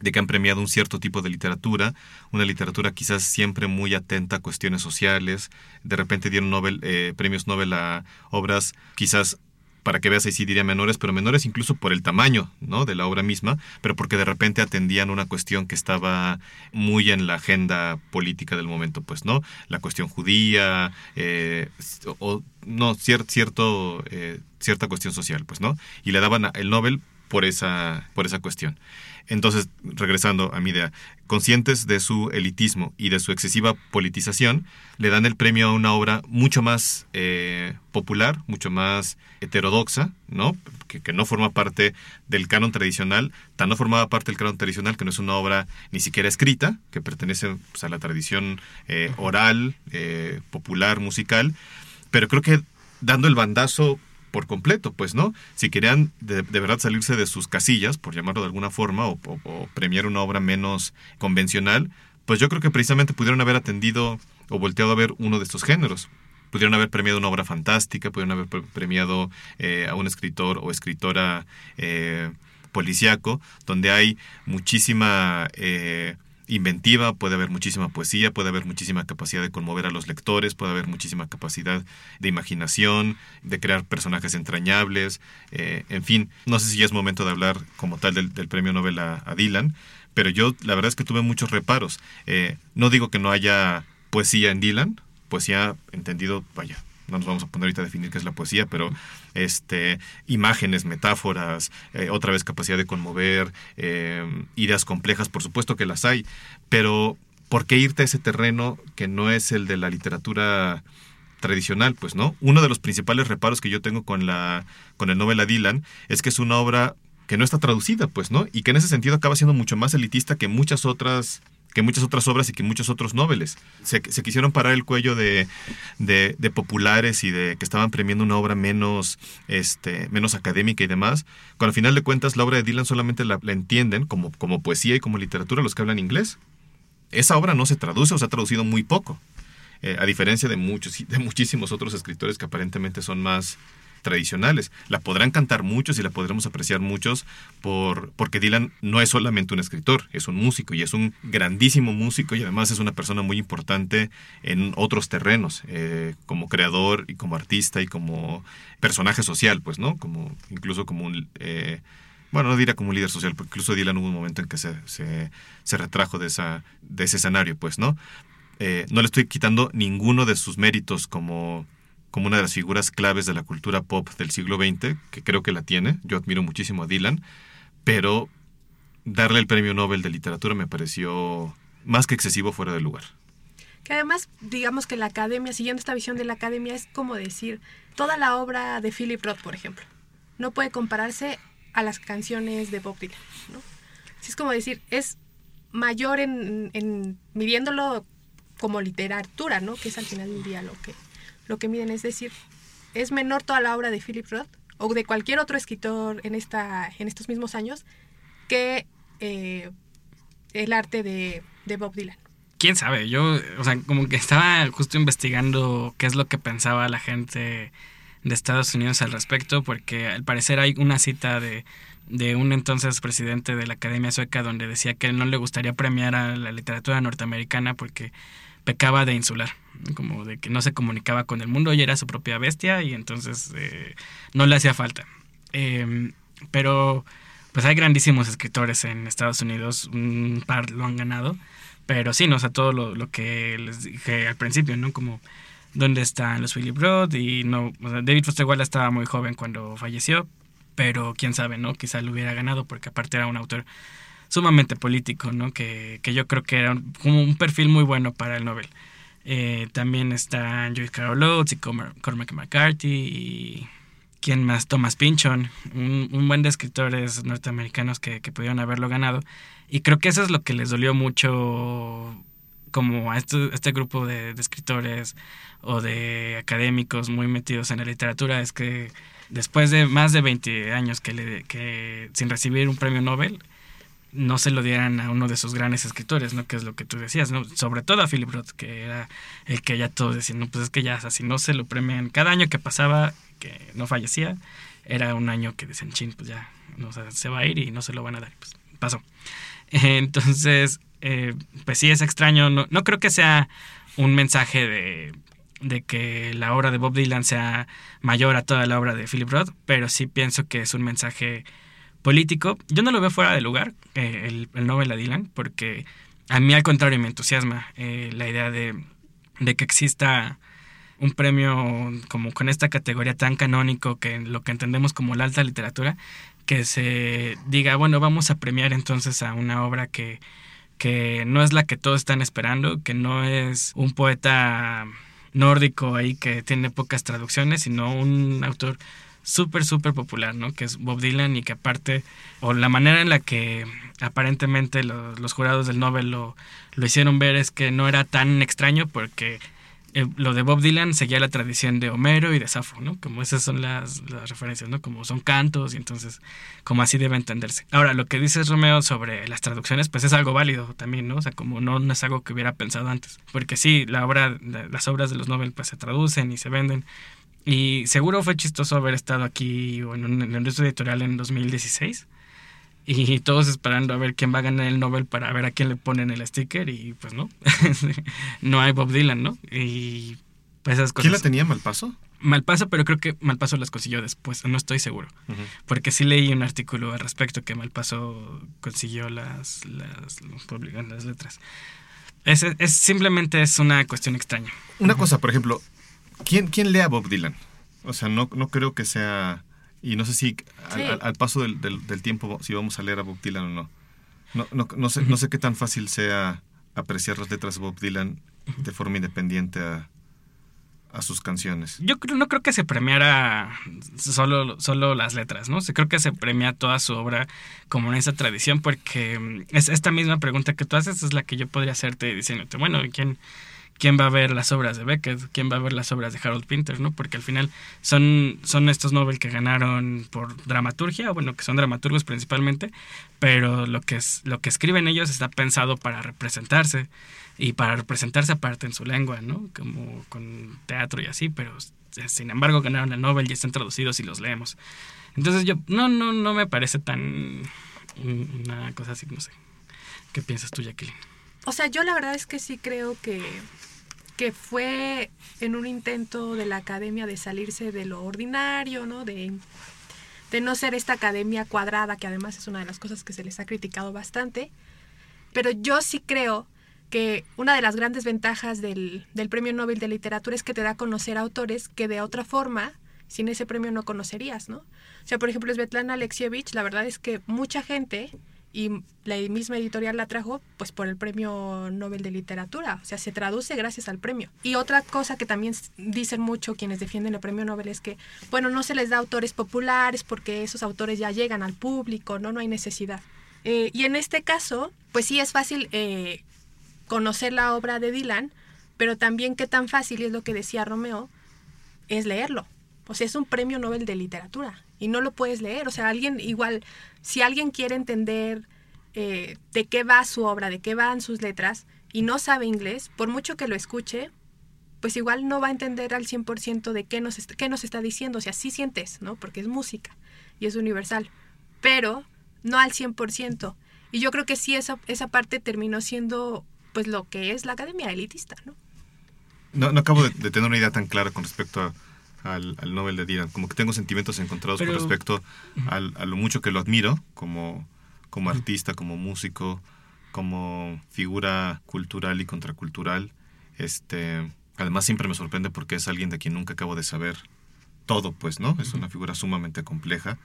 Speaker 4: de que han premiado un cierto tipo de literatura, una literatura quizás siempre muy atenta a cuestiones sociales, de repente dieron Nobel, eh, premios Nobel a obras quizás para que veas ahí sí diría menores, pero menores incluso por el tamaño ¿no? de la obra misma, pero porque de repente atendían una cuestión que estaba muy en la agenda política del momento, pues, ¿no? La cuestión judía, eh, o no, cierto, eh, cierta cuestión social, pues, ¿no? Y le daban el Nobel por esa, por esa cuestión. Entonces, regresando a mi idea, conscientes de su elitismo y de su excesiva politización, le dan el premio a una obra mucho más eh, popular, mucho más heterodoxa, ¿no? Que, no forma parte del canon tradicional, tan no formaba parte del canon tradicional que no es una obra ni siquiera escrita, que pertenece pues, a la tradición eh, oral, eh, popular, musical, pero creo que dando el bandazo por completo, pues, ¿no? Si querían de, verdad salirse de sus casillas, por llamarlo de alguna forma, o, premiar una obra menos convencional, pues yo creo que precisamente pudieron haber atendido o volteado a ver uno de estos géneros. Pudieron haber premiado una obra fantástica, pudieron haber premiado eh, a un escritor o escritora eh, policíaco, donde hay muchísima eh, inventiva, puede haber muchísima poesía, puede haber muchísima capacidad de conmover a los lectores, puede haber muchísima capacidad de imaginación, de crear personajes entrañables, eh, en fin, no sé si ya es momento de hablar como tal del, premio Nobel a, Dylan, pero yo la verdad es que tuve muchos reparos. Eh, no digo que no haya poesía en Dylan, poesía entendido, vaya, no nos vamos a poner ahorita a definir qué es la poesía, pero este, imágenes, metáforas, eh, otra vez capacidad de conmover, eh, ideas complejas, por supuesto que las hay, pero ¿por qué irte a ese terreno que no es el de la literatura tradicional, pues, ¿no? Uno de los principales reparos que yo tengo con la con el novela Dylan es que es una obra que no está traducida, pues, ¿no? Y que en ese sentido acaba siendo mucho más elitista que muchas otras que muchas otras obras y que muchos otros noveles. Se, quisieron parar el cuello de, de, populares y de que estaban premiando una obra menos, este, menos académica y demás, cuando al final de cuentas la obra de Dylan solamente la, entienden como, como poesía y como literatura los que hablan inglés. Esa obra no se traduce o se ha traducido muy poco. Eh, a diferencia de muchos de muchísimos otros escritores que aparentemente son más tradicionales. La podrán cantar muchos y la podremos apreciar muchos por, porque Dylan no es solamente un escritor, es un músico y es un grandísimo músico y además es una persona muy importante en otros terrenos, eh, como creador y como artista y como personaje social, pues, ¿no? Como, incluso como un... Eh, bueno, no diría como un líder social, porque incluso Dylan hubo un momento en que se, se, retrajo de, esa, de ese escenario, pues, ¿no? Eh, no le estoy quitando ninguno de sus méritos como, como una de las figuras claves de la cultura pop del siglo XX, que creo que la tiene. Yo admiro muchísimo a Dylan, pero darle el premio Nobel de literatura me pareció más que excesivo fuera de lugar.
Speaker 2: Que además, digamos que la academia, siguiendo esta visión de la academia, es como decir, toda la obra de Philip Roth, por ejemplo, no puede compararse a las canciones de Bob Dylan, ¿no? es como decir, es mayor en, en, midiéndolo como literatura, ¿no? Que es al final del día lo que, lo que miden, es decir, es menor toda la obra de Philip Roth o de cualquier otro escritor en, esta, en estos mismos años que eh, el arte de, de Bob Dylan
Speaker 3: quién sabe, yo, o sea, como que estaba justo investigando qué es lo que pensaba la gente de Estados Unidos al respecto, porque al parecer hay una cita de, de un entonces presidente de la Academia Sueca donde decía que no le gustaría premiar a la literatura norteamericana porque pecaba de insular, como de que no se comunicaba con el mundo y era su propia bestia y entonces eh, no le hacía falta. Em, pero pues hay grandísimos escritores en Estados Unidos, un par lo han ganado pero sí, no, o sea, todo lo, que les dije al principio, ¿no? Como dónde están los Philip Roth y no, o sea, David Foster Wallace estaba muy joven cuando falleció, pero quién sabe, ¿no? Quizá lo hubiera ganado porque aparte era un autor sumamente político, ¿no? Que, que yo creo que era como un perfil muy bueno para el Nobel. Eh, también están Joyce Carol Oates y Cormac McCarthy y quién más, Thomas Pynchon, un, un buen de escritores norteamericanos que, que pudieron haberlo ganado. Y creo que eso es lo que les dolió mucho como a este, este grupo de, escritores o de académicos muy metidos en la literatura es que después de más de 20 años que, le, que sin recibir un premio Nobel no se lo dieran a uno de sus grandes escritores, ¿no? Que es lo que tú decías, ¿no? Sobre todo a Philip Roth, que era el que ya todos decían, no, pues es que ya, si no se lo premian, cada año que pasaba, que no fallecía, era un año que decían, chin, pues ya, no, se va a ir y no se lo van a dar. Pues pasó. Entonces, eh, pues sí es extraño. No, no, creo que sea un mensaje de, de, que la obra de Bob Dylan sea mayor a toda la obra de Philip Roth, pero sí pienso que es un mensaje político. Yo no lo veo fuera de lugar, eh, el, el Nobel a Dylan, porque a mí al contrario me entusiasma eh, la idea de, de que exista un premio como con esta categoría tan canónico que lo que entendemos como la alta literatura que se diga, bueno, vamos a premiar entonces a una obra que, que no es la que todos están esperando, que no es un poeta nórdico ahí que tiene pocas traducciones, sino un autor súper, súper popular, ¿no? Que es Bob Dylan y que aparte, o la manera en la que aparentemente los, los jurados del Nobel lo, lo hicieron ver es que no era tan extraño porque eh, lo de Bob Dylan seguía la tradición de Homero y de Safo, ¿no? Como esas son las, referencias, ¿no? Como son cantos y entonces como así debe entenderse. Ahora, lo que dices Romeo sobre las traducciones, pues es algo válido también, ¿no? O sea, como no, es algo que hubiera pensado antes. Porque sí, la obra, las obras de los Nobel pues se traducen y se venden. Y seguro fue chistoso haber estado aquí o en un, en editorial en 2016 y todos esperando a ver quién va a ganar el Nobel para ver a quién le ponen el sticker y pues no, no hay Bob Dylan, ¿no? Y pues esas cosas.
Speaker 4: ¿Quién la tenía Malpaso?
Speaker 3: Malpaso, pero creo que Malpaso las consiguió después, no estoy seguro. Porque sí leí un artículo al respecto que Malpaso consiguió las, las, las letras. Es, es, simplemente es una cuestión extraña.
Speaker 4: Una cosa, por ejemplo, ¿quién, ¿quién lee a Bob Dylan? O sea, no, no creo que sea y no sé si al, paso del, del, tiempo si vamos a leer a Bob Dylan o no. No, no, no, sé, no sé qué tan fácil sea apreciar las letras de Bob Dylan de forma independiente a, a sus canciones.
Speaker 3: Yo creo, no creo que se premiara solo, solo las letras, ¿no? creo que se premia toda su obra como en esa tradición, porque mm, es esta misma pregunta que tú haces es la que yo podría hacerte diciéndote, bueno, ¿quién, quién va a ver las obras de Beckett, quién va a ver las obras de Harold Pinter, ¿no? Porque al final son, son estos Nobel que ganaron por dramaturgia, bueno, que son dramaturgos principalmente, pero lo que, es, lo que escriben ellos está pensado para representarse y para representarse aparte en su lengua, ¿no? Como con teatro y así, pero sin embargo ganaron el Nobel y están traducidos y los leemos. Entonces yo, no, no, no me parece tan una cosa así, no sé. ¿Qué piensas tú, Jacqueline?
Speaker 2: O sea, yo la verdad es que sí creo que que fue en un intento de la academia de salirse de lo ordinario, ¿no? De, de no ser esta academia cuadrada, que además es una de las cosas que se les ha criticado bastante. Pero yo sí creo que una de las grandes ventajas del, del Premio Nobel de Literatura es que te da a conocer autores que de otra forma, sin ese premio no conocerías, ¿no? O sea, por ejemplo, Svetlana Alexievich, la verdad es que mucha gente y la misma editorial la trajo pues por el premio Nobel de Literatura, o sea, se traduce gracias al premio. Y otra cosa que también dicen mucho quienes defienden el premio Nobel es que, bueno, no se les da autores populares porque esos autores ya llegan al público, no, no hay necesidad. Eh, y en este caso, pues sí es fácil eh, conocer la obra de Dylan, pero también qué tan fácil, es lo que decía Romeo, es leerlo. O sea, es un premio Nobel de literatura y no lo puedes leer. O sea, alguien igual, si alguien quiere entender eh, de qué va su obra, de qué van sus letras y no sabe inglés, por mucho que lo escuche, pues igual no va a entender al 100% de qué nos, qué nos está diciendo. O sea, sí sientes, ¿no? Porque es música y es universal, pero no al 100%. Y yo creo que sí, esa, esa parte terminó siendo pues lo que es la academia elitista, ¿no?
Speaker 4: No, no acabo de, tener una idea tan clara con respecto a, al, Nobel de Dylan. Como que tengo sentimientos encontrados con respecto a lo mucho que lo admiro como, como artista, como músico, como figura cultural y contracultural. Este, además siempre me sorprende porque es alguien de quien nunca acabo de saber todo, pues, ¿no? Es una figura sumamente compleja,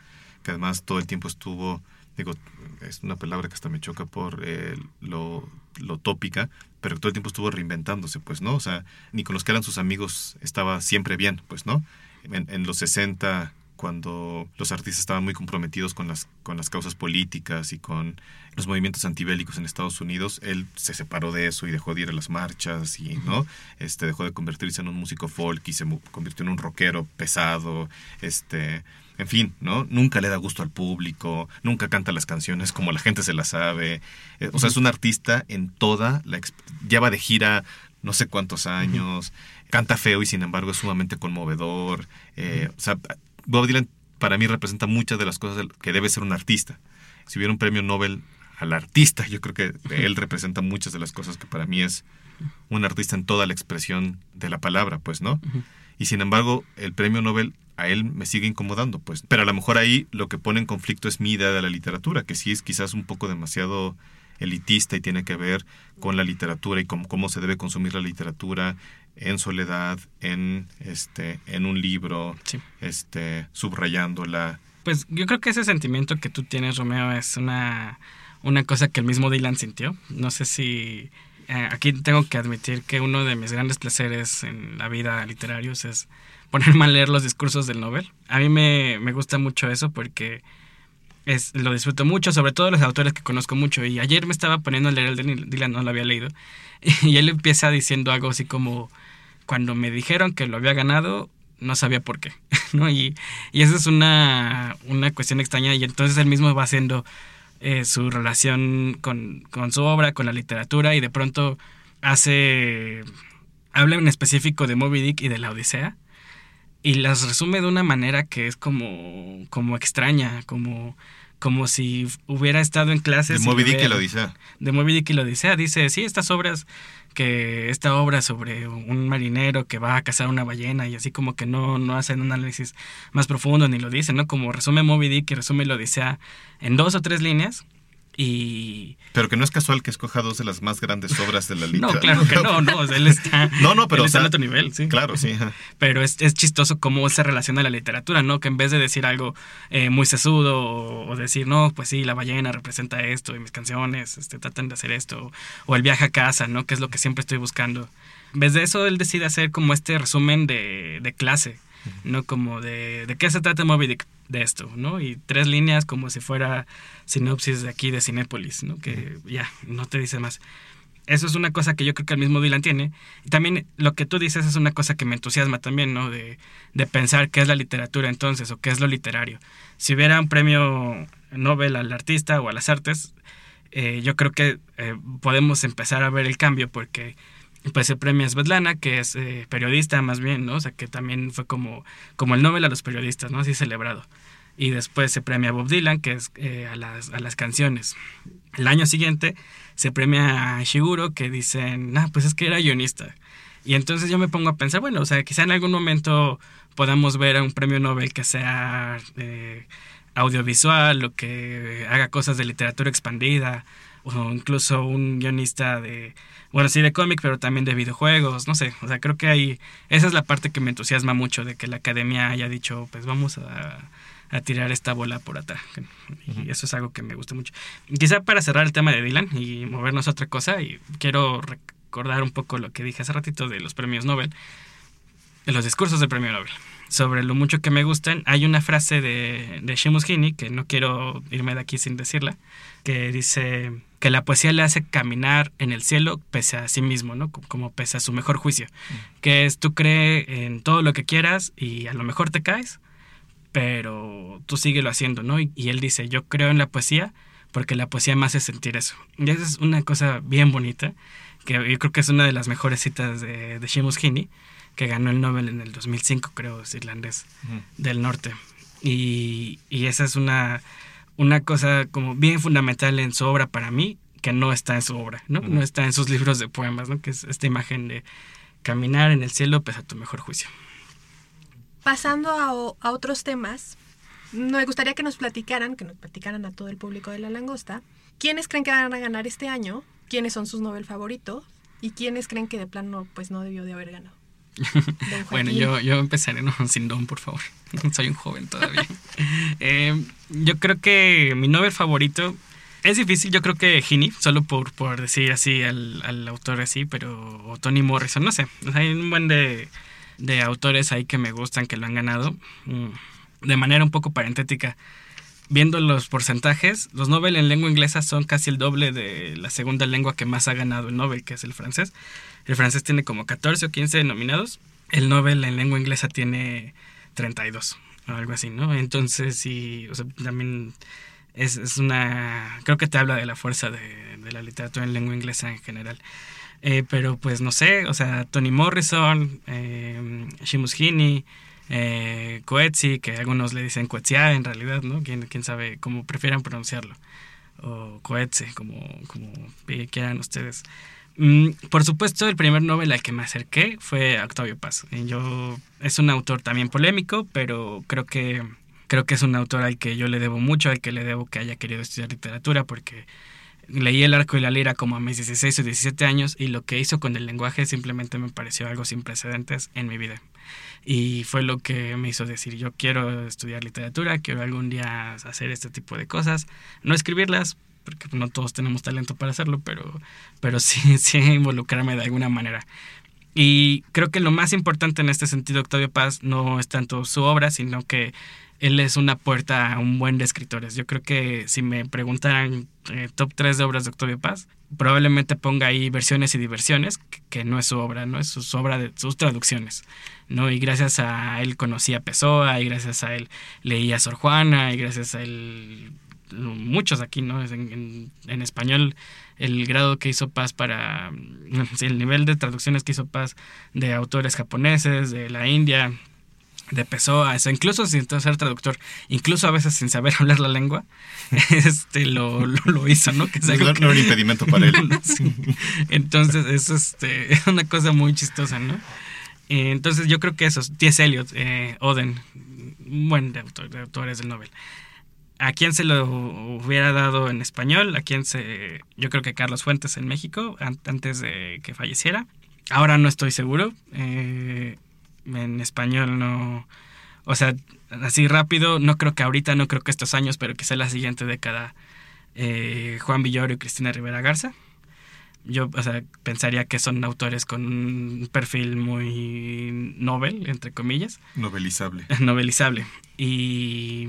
Speaker 4: que además todo el tiempo estuvo, digo, es una palabra que hasta me choca por eh, lo, lo tópica, pero todo el tiempo estuvo reinventándose, pues, ¿no? O sea, ni con los que eran sus amigos estaba siempre bien, pues, ¿no? En, los 60, cuando los artistas estaban muy comprometidos con las, con las causas políticas y con los movimientos antibélicos en Estados Unidos, él se separó de eso y dejó de ir a las marchas y, ¿no? Este, dejó de convertirse en un músico folk y se convirtió en un rockero pesado, este en fin, ¿no? Nunca le da gusto al público, nunca canta las canciones como la gente se las sabe. Eh, o sea, es un artista en toda la... lleva de gira no sé cuántos años, canta feo y sin embargo es sumamente conmovedor. Eh, o sea, Bob Dylan para mí representa muchas de las cosas que debe ser un artista. Si hubiera un premio Nobel al artista, yo creo que él representa muchas de las cosas que para mí es un artista en toda la expresión de la palabra, pues, ¿no? Y sin embargo, el premio Nobel a él me sigue incomodando, pues. Pero a lo mejor ahí lo que pone en conflicto es mi idea de la literatura, que sí es quizás un poco demasiado elitista y tiene que ver con la literatura y con cómo se debe consumir la literatura en soledad, en este, en un libro, este, subrayándola.
Speaker 3: Pues yo creo que ese sentimiento que tú tienes, Romeo, es una, una cosa que el mismo Dylan sintió. No sé si eh, aquí tengo que admitir que uno de mis grandes placeres en la vida literarios es ponerme a leer los discursos del Nobel. A mí me, gusta mucho eso porque es, lo disfruto mucho, sobre todo los autores que conozco mucho. Y ayer me estaba poniendo a leer el de Dylan, no lo había leído. Y él empieza diciendo algo así como, cuando me dijeron que lo había ganado, no sabía por qué. ¿no? Y, y esa es una, una cuestión extraña y entonces él mismo va haciendo eh, su relación con, su obra, con la literatura, y de pronto hace. habla en específico de Moby Dick y de la Odisea, y las resume de una manera que es como, como extraña, como, como si hubiera estado en clases.
Speaker 4: De Moby Dick y la Odisea.
Speaker 3: De Moby Dick y la Odisea. Dice, sí, estas obras que esta obra sobre un marinero que va a cazar una ballena y así como que no, no hacen un análisis más profundo ni lo dicen, ¿no? Como resume Moby Dick y resume la Odisea en dos o tres líneas y...
Speaker 4: Pero que no es casual que escoja dos de las más grandes obras de la literatura.
Speaker 3: no, claro que no, no, él está,
Speaker 4: no, no, pero,
Speaker 3: él está en otro nivel, sí.
Speaker 4: Claro, sí.
Speaker 3: Pero es, es, chistoso cómo se relaciona la literatura, ¿no? Que en vez de decir algo eh, muy sesudo o, decir, no, pues sí, la ballena representa esto y mis canciones este, tratan de hacer esto, o el viaje a casa, ¿no? Que es lo que siempre estoy buscando. En vez de eso, él decide hacer como este resumen de, de clase, ¿no? Como de, de qué se trata Moby Dick de esto, ¿no? Y tres líneas como si fuera sinopsis de aquí de Cinépolis, ¿no? Que ya, no te dice más. Eso es una cosa que yo creo que el mismo Dylan tiene. Y también lo que tú dices es una cosa que me entusiasma también, ¿no? De, de pensar qué es la literatura entonces o qué es lo literario. Si hubiera un premio Nobel al artista o a las artes, eh, yo creo que eh, podemos empezar a ver el cambio porque pues se premia a Svetlana, que es eh, periodista más bien, ¿no? O sea, que también fue como, como el Nobel a los periodistas, ¿no? Así celebrado. Y después se premia a Bob Dylan, que es eh, a, las, a las canciones. El año siguiente se premia a Shiguro, que dicen, ah, pues es que era guionista. Y entonces yo me pongo a pensar, bueno, o sea, quizá en algún momento podamos ver a un premio Nobel que sea eh, audiovisual o que haga cosas de literatura expandida o incluso un guionista de, bueno, sí de cómic, pero también de videojuegos, no sé, o sea, creo que hay, esa es la parte que me entusiasma mucho de que la academia haya dicho, pues vamos a, a tirar esta bola por atrás. Y eso es algo que me gusta mucho. Quizá para cerrar el tema de Dylan y movernos a otra cosa, y quiero recordar un poco lo que dije hace ratito de los premios Nobel, de los discursos del premio Nobel sobre lo mucho que me gustan, hay una frase de, de Seamus Heaney, que no quiero irme de aquí sin decirla, que dice que la poesía le hace caminar en el cielo pese a sí mismo, ¿no? Como pese a su mejor juicio. Mm. Que es tú crees en todo lo que quieras y a lo mejor te caes, pero tú síguelo haciendo, ¿no? Y, él dice, yo creo en la poesía porque la poesía me hace sentir eso. Y esa es una cosa bien bonita, que yo creo que es una de las mejores citas de, de Seamus Heaney, que ganó el Nobel en el 2005, creo, es irlandés, del norte. Y, y, esa es una, una cosa como bien fundamental en su obra para mí, que no está en su obra, ¿no? No está en sus libros de poemas, ¿no? Que es esta imagen de caminar en el cielo pese a tu mejor juicio.
Speaker 2: Pasando a, a otros temas, me gustaría que nos platicaran, que nos platicaran a todo el público de La Langosta, ¿quiénes creen que van a ganar este año? ¿Quiénes son sus Nobel favoritos? ¿Y quiénes creen que de plano pues no debió de haber ganado?
Speaker 3: Bueno, yo, yo empezaré ¿no? sin don, por favor. Soy un joven todavía. Eh, yo creo que mi Nobel favorito es difícil, yo creo que Gini, solo por, por decir así al, al, autor así, pero o Tony Morrison, no sé. hay un buen de, de autores ahí que me gustan, que lo han ganado. Mm, de manera un poco parentética, viendo los porcentajes, los Nobel en lengua inglesa son casi el doble de la segunda lengua que más ha ganado el Nobel, que es el francés. El francés tiene como 14 o 15 nominados. El Nobel en lengua inglesa tiene 32 o algo así, ¿no? Entonces, sí, o sea, también es, es, una... Creo que te habla de la fuerza de, la literatura en lengua inglesa en general. Eh, pero pues no sé, o sea, Tony Morrison, eh, Shimus Heaney, eh, que algunos le dicen Coetzee en realidad, ¿no? ¿Quién, quién sabe cómo prefieran pronunciarlo? O Coetzee, como, como quieran ustedes. Mm, por supuesto, el primer Nobel al que me acerqué fue Octavio Paz. Yo, es un autor también polémico, pero creo que, creo que es un autor al que yo le debo mucho, al que le debo que haya querido estudiar literatura, porque leí El arco y la lira como a mis 16 o 17 años y lo que hizo con el lenguaje simplemente me pareció algo sin precedentes en mi vida. Y fue lo que me hizo decir, yo quiero estudiar literatura, quiero algún día hacer este tipo de cosas, no escribirlas, porque no todos tenemos talento para hacerlo, pero, pero sí, sí involucrarme de alguna manera. Y creo que lo más importante en este sentido, Octavio Paz, no es tanto su obra, sino que él es una puerta a un buen de escritores. Yo creo que si me preguntaran eh, top 3 de obras de Octavio Paz, probablemente ponga ahí versiones y diversiones, que, no es su obra, no es su, obra de sus traducciones. ¿no? Y gracias a él conocí a Pessoa, y gracias a él leí a Sor Juana, y gracias a él muchos aquí, ¿no? En, en, español, el grado que hizo Paz para, el nivel de traducciones que hizo Paz de autores japoneses, de la India, de Pessoa, eso, incluso sin ser traductor, incluso a veces sin saber hablar la lengua, este lo, lo, hizo, ¿no?
Speaker 4: Que no, era un impedimento para él.
Speaker 3: Entonces, eso este, es una cosa muy chistosa, ¿no? Entonces, yo creo que esos, T.S. Eliot, eh, Oden, buen de, autor, de autores del Nobel. ¿A quién se lo hubiera dado en español? ¿A quién se.? Yo creo que Carlos Fuentes en México, antes de que falleciera. Ahora no estoy seguro. Eh, en español no, o sea, así rápido, no creo que ahorita, no creo que estos años, pero sea la siguiente década, eh, Juan Villoro y Cristina Rivera Garza. Yo, o sea, pensaría que son autores con un perfil muy novel, entre comillas.
Speaker 4: Novelizable.
Speaker 3: Novelizable. Y...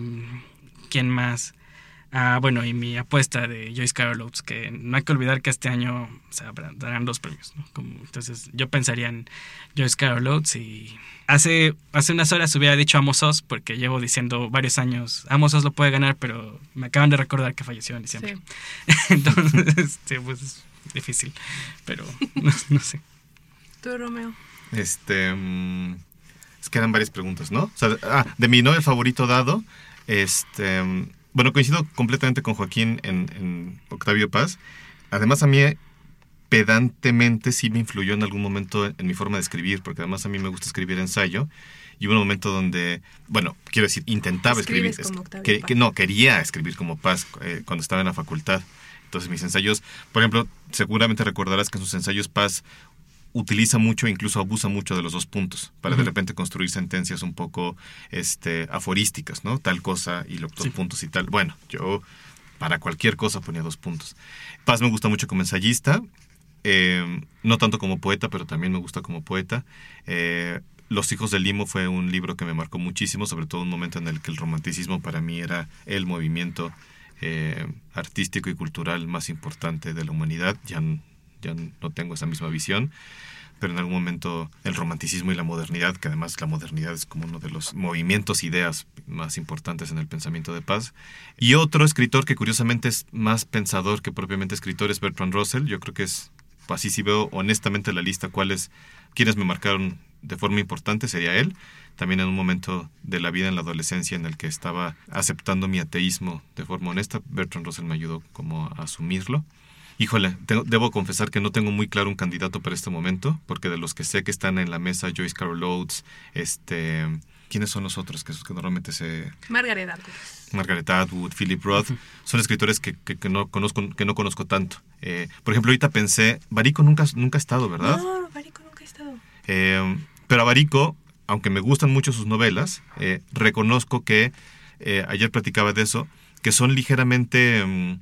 Speaker 3: ¿Quién más? Ah, bueno, y mi apuesta de Joyce Carol Oates, que no hay que olvidar que este año se darán dos premios. ¿no? Como, entonces yo pensaría en Joyce Carol Oates y hace, hace unas horas hubiera dicho Amos Oz, porque llevo diciendo varios años, Amos Oz lo puede ganar, pero me acaban de recordar que falleció en diciembre. entonces, este, pues es difícil, pero no, sé.
Speaker 2: Tú, Romeo.
Speaker 4: Este... Mm, es que eran varias preguntas, ¿no? O sea, ah, de mi novio favorito dado, este bueno, coincido completamente con Joaquín en, Octavio Paz. Además, a mí pedantemente sí me influyó en algún momento en, mi forma de escribir, porque además a mí me gusta escribir ensayo. Y hubo un momento donde, bueno, quiero decir, intentaba escribir. que, que, no, quería escribir como Paz eh, cuando estaba en la facultad. Entonces mis ensayos, por ejemplo, seguramente recordarás que en sus ensayos Paz utiliza mucho e incluso abusa mucho de los dos puntos para de repente construir sentencias un poco este aforísticas, ¿no? Tal cosa y los dos puntos y tal. Bueno, yo para cualquier cosa ponía dos puntos. Paz me gusta mucho como ensayista eh, no tanto como poeta, pero también me gusta como poeta. Eh, Los hijos del limo fue un libro que me marcó muchísimo, sobre todo un momento en el que el romanticismo para mí era el movimiento eh, artístico y cultural más importante de la humanidad. Ya, ya no tengo esa misma visión, pero en algún momento el romanticismo y la modernidad, que además la modernidad es como uno de los movimientos, ideas más importantes en el pensamiento de paz. Y otro escritor que curiosamente es más pensador que propiamente escritor es Bertrand Russell. Yo creo que es así si veo honestamente la lista cuáles, quienes me marcaron de forma importante, sería él. También en un momento de la vida en la adolescencia en el que estaba aceptando mi ateísmo de forma honesta, Bertrand Russell me ayudó como a asumirlo. Híjole, debo confesar que no tengo muy claro un candidato para este momento, porque de los que sé que están en la mesa, Joyce Carol Oates, este, ¿quiénes son los otros que, que normalmente se...
Speaker 2: Margaret Atwood.
Speaker 4: Margaret Atwood, Philip Roth, son escritores que, que, no conozco, que no conozco tanto. Eh, por ejemplo, ahorita pensé, Barico nunca, nunca ha estado, ¿verdad?
Speaker 2: No, Barico nunca ha estado.
Speaker 4: Eh, pero a Barico, aunque me gustan mucho sus novelas, eh, reconozco que, ayer platicaba de eso, que son ligeramente... Mm,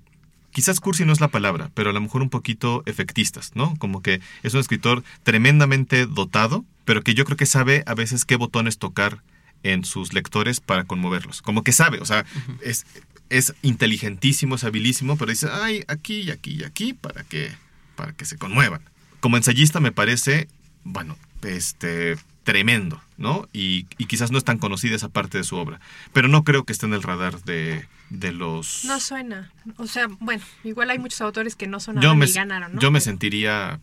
Speaker 4: quizás cursi no es la palabra, pero a lo mejor un poquito efectistas, ¿no? Como que es un escritor tremendamente dotado, pero que yo creo que sabe a veces qué botones tocar en sus lectores para conmoverlos. Como que sabe, o sea, es, es inteligentísimo, es habilísimo, pero dice, ay, aquí y aquí y aquí para que, para que se conmuevan. Como ensayista me parece, bueno, este, tremendo, ¿no? Y, quizás no es tan conocida esa parte de su obra, pero no creo que esté en el radar de, de los...
Speaker 2: No suena, o sea, bueno, igual hay muchos autores que no son yo me, ganaron, ¿no?
Speaker 4: Yo me sentiría,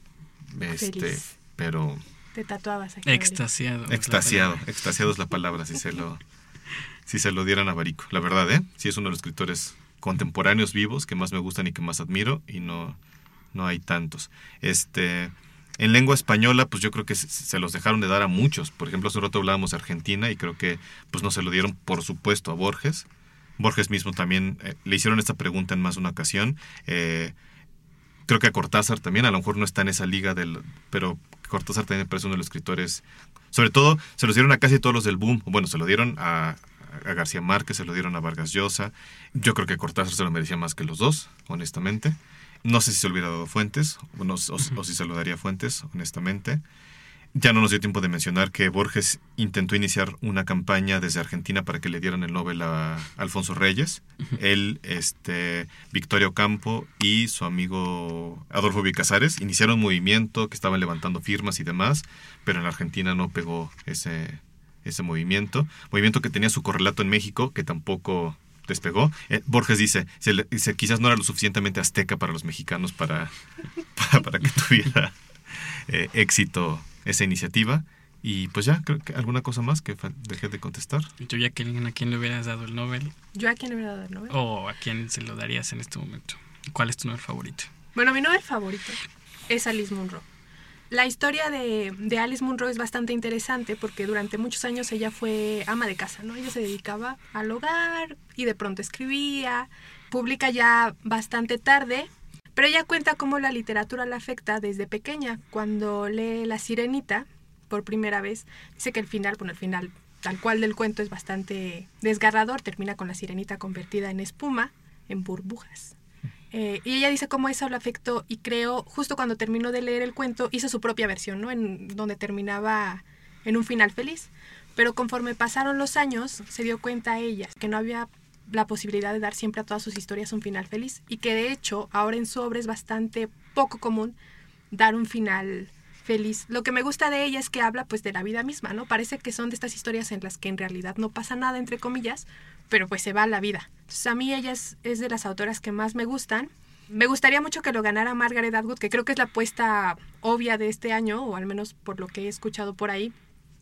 Speaker 4: este, pero...
Speaker 2: Te tatuabas
Speaker 3: aquí. Extasiado.
Speaker 4: Extasiado, extasiado es la palabra, si se lo si se lo dieran a Barico. La verdad, ¿eh? Sí es uno de los escritores contemporáneos vivos que más me gustan y que más admiro y no, no hay tantos. Este, en lengua española, pues yo creo que se, los dejaron de dar a muchos. Por ejemplo, hace un rato hablábamos de Argentina y creo que pues no se lo dieron, por supuesto, a Borges. Borges mismo también eh, le hicieron esta pregunta en más una ocasión. Eh, creo que a Cortázar también, a lo mejor no está en esa liga del... Pero Cortázar también parece uno de los escritores... Sobre todo, se los dieron a casi todos los del boom. Bueno, se lo dieron a, García Márquez, se lo dieron a Vargas Llosa. Yo creo que Cortázar se lo merecía más que los dos, honestamente. No sé si se hubiera dado Fuentes o, o, si se lo daría Fuentes, honestamente. Ya no nos dio tiempo de mencionar que Borges intentó iniciar una campaña desde Argentina para que le dieran el Nobel a Alfonso Reyes. Él, este, Victorio Campo y su amigo Adolfo Vicasares iniciaron un movimiento que estaban levantando firmas y demás, pero en Argentina no pegó ese, ese movimiento, movimiento que tenía su correlato en México, que tampoco despegó. Eh, Borges dice, se, quizás no era lo suficientemente azteca para los mexicanos para, para, que tuviera eh, éxito esa iniciativa. Y pues ya, creo que alguna cosa más que dejé de contestar.
Speaker 3: ¿Tú, Jacqueline, a quién le hubieras dado el Nobel?
Speaker 2: ¿Yo a quién le hubiera dado el Nobel?
Speaker 3: ¿O a quién se lo darías en este momento? ¿Cuál es tu Nobel favorito?
Speaker 2: Bueno, mi Nobel favorito es Alice Munro. La historia de, de, Alice Munro es bastante interesante porque durante muchos años ella fue ama de casa, ¿no? Ella se dedicaba al hogar y de pronto escribía, publica ya bastante tarde, pero ella cuenta cómo la literatura la afecta desde pequeña. Cuando lee La Sirenita por primera vez, dice que el final, bueno, el final tal cual del cuento es bastante desgarrador, termina con la sirenita convertida en espuma, en burbujas. Eh, y ella dice cómo eso lo afectó y creo, justo cuando terminó de leer el cuento, hizo su propia versión, ¿no? En donde terminaba en un final feliz. Pero conforme pasaron los años, se dio cuenta ella que no había la posibilidad de dar siempre a todas sus historias un final feliz y que de hecho ahora en su obra es bastante poco común dar un final feliz. Lo que me gusta de ella es que habla pues de la vida misma, ¿no? Parece que son de estas historias en las que en realidad no pasa nada entre comillas, pero pues se va la vida. Entonces a mí ella es, de las autoras que más me gustan. Me gustaría mucho que lo ganara Margaret Atwood, que creo que es la apuesta obvia de este año, o al menos por lo que he escuchado por ahí,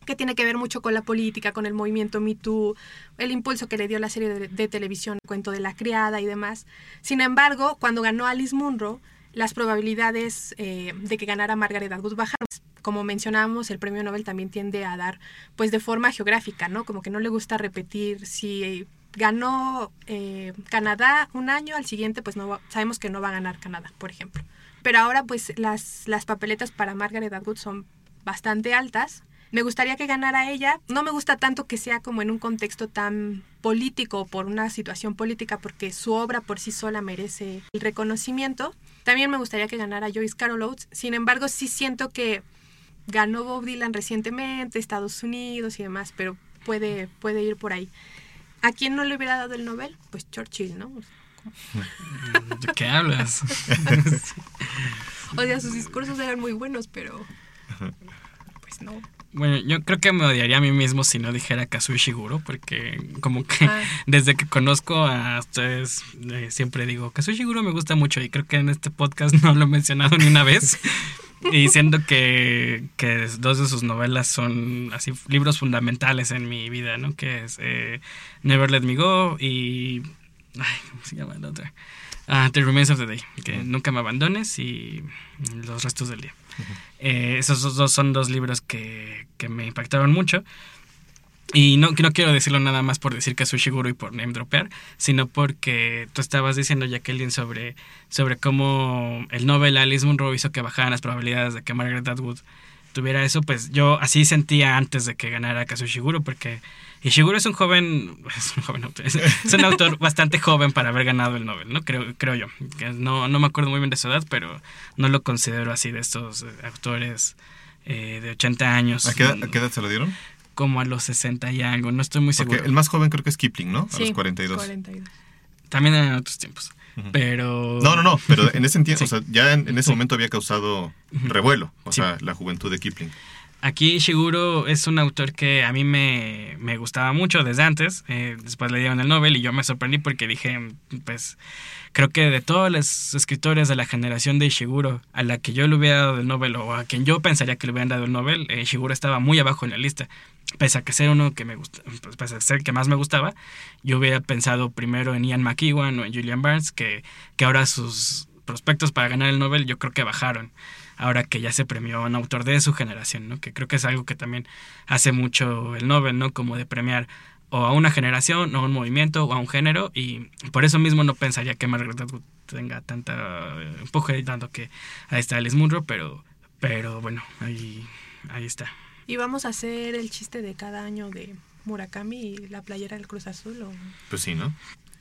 Speaker 2: que tiene que ver mucho con la política, con el movimiento Me Too, el impulso que le dio la serie de, de televisión, el cuento de la criada y demás. Sin embargo, cuando ganó Alice Munro, las probabilidades eh, de que ganara Margaret Atwood bajaron. Como mencionábamos, el premio Nobel también tiende a dar pues de forma geográfica, ¿no? Como que no le gusta repetir si ganó eh, Canadá un año, al siguiente pues no sabemos que no va a ganar Canadá, por ejemplo. Pero ahora pues las, las papeletas para Margaret Atwood son bastante altas. Me gustaría que ganara ella. No me gusta tanto que sea como en un contexto tan político por una situación política porque su obra por sí sola merece el reconocimiento. También me gustaría que ganara Joyce Carol Oates. Sin embargo, sí siento que ganó Bob Dylan recientemente, Estados Unidos y demás, pero puede, puede ir por ahí. ¿A quién no le hubiera dado el Nobel? Pues Churchill, ¿no?
Speaker 3: ¿De qué hablas?
Speaker 2: o sea, sus discursos eran muy buenos, pero pues no.
Speaker 3: Bueno, yo creo que me odiaría a mí mismo si no dijera Kazuo Shiguro, porque como que ah. desde que conozco a ustedes eh, siempre digo, Kazuo Shiguro me gusta mucho y creo que en este podcast no lo he mencionado ni una vez. y siendo que, que, dos de sus novelas son así libros fundamentales en mi vida, ¿no? Que es eh, Never Let Me Go y... Ay, ¿cómo se llama la otra? Ah, The Remains of the Day, que nunca me abandones y los restos del día. Eh, esos dos son dos libros que, que me impactaron mucho. Y no, no quiero decirlo nada más por decir que es Sushiguro y por name dropear, sino porque tú estabas diciendo, Jacqueline, sobre, sobre cómo el Nobel Alice Munro hizo que bajaran las probabilidades de que Margaret Atwood tuviera eso, pues yo así sentía antes de que ganara Kazushiguro, porque Ishiguro es un joven, es un joven autor, es, un autor bastante joven para haber ganado el Nobel, ¿no? Creo, creo yo. No, no me acuerdo muy bien de su edad, pero no lo considero así de estos eh, autores eh, de 80 años.
Speaker 4: ¿A qué, ¿A qué edad se lo dieron?
Speaker 3: como a los 60 y algo, no estoy muy seguro.
Speaker 4: el más joven creo que es Kipling, ¿no? A los 42.
Speaker 2: 42.
Speaker 3: También en otros tiempos. Pero.
Speaker 4: No, no, no, pero en ese tiempo, o sea, ya en, ese momento había causado revuelo, o sea, la juventud de Kipling.
Speaker 3: Aquí Shiguro es un autor que a mí me, me gustaba mucho desde antes. Eh, después le dieron el Nobel y yo me sorprendí porque dije, pues, creo que de todos los escritores de la generación de Ishiguro a la que yo le hubiera dado el Nobel o a quien yo pensaría que le hubieran dado el Nobel, eh, Ishiguro estaba muy abajo en la lista. Pese a que ser uno que me gusta, pues, pese a ser el que más me gustaba, yo hubiera pensado primero en Ian McEwan o en Julian Barnes, que, que ahora sus prospectos para ganar el Nobel yo creo que bajaron ahora que ya se premió a un autor de su generación, ¿no? Que creo que es algo que también hace mucho el Nobel, ¿no? Como de premiar o a una generación, o a un movimiento, o a un género, y por eso mismo no pensaría que Margaret Atwood tenga tanta eh, empuje, dando que ahí está Alice Munro, pero, pero bueno, ahí, ahí está.
Speaker 2: ¿Y vamos a hacer el chiste de cada año de Murakami y la playera del Cruz Azul? O...
Speaker 4: Pues sí, ¿no?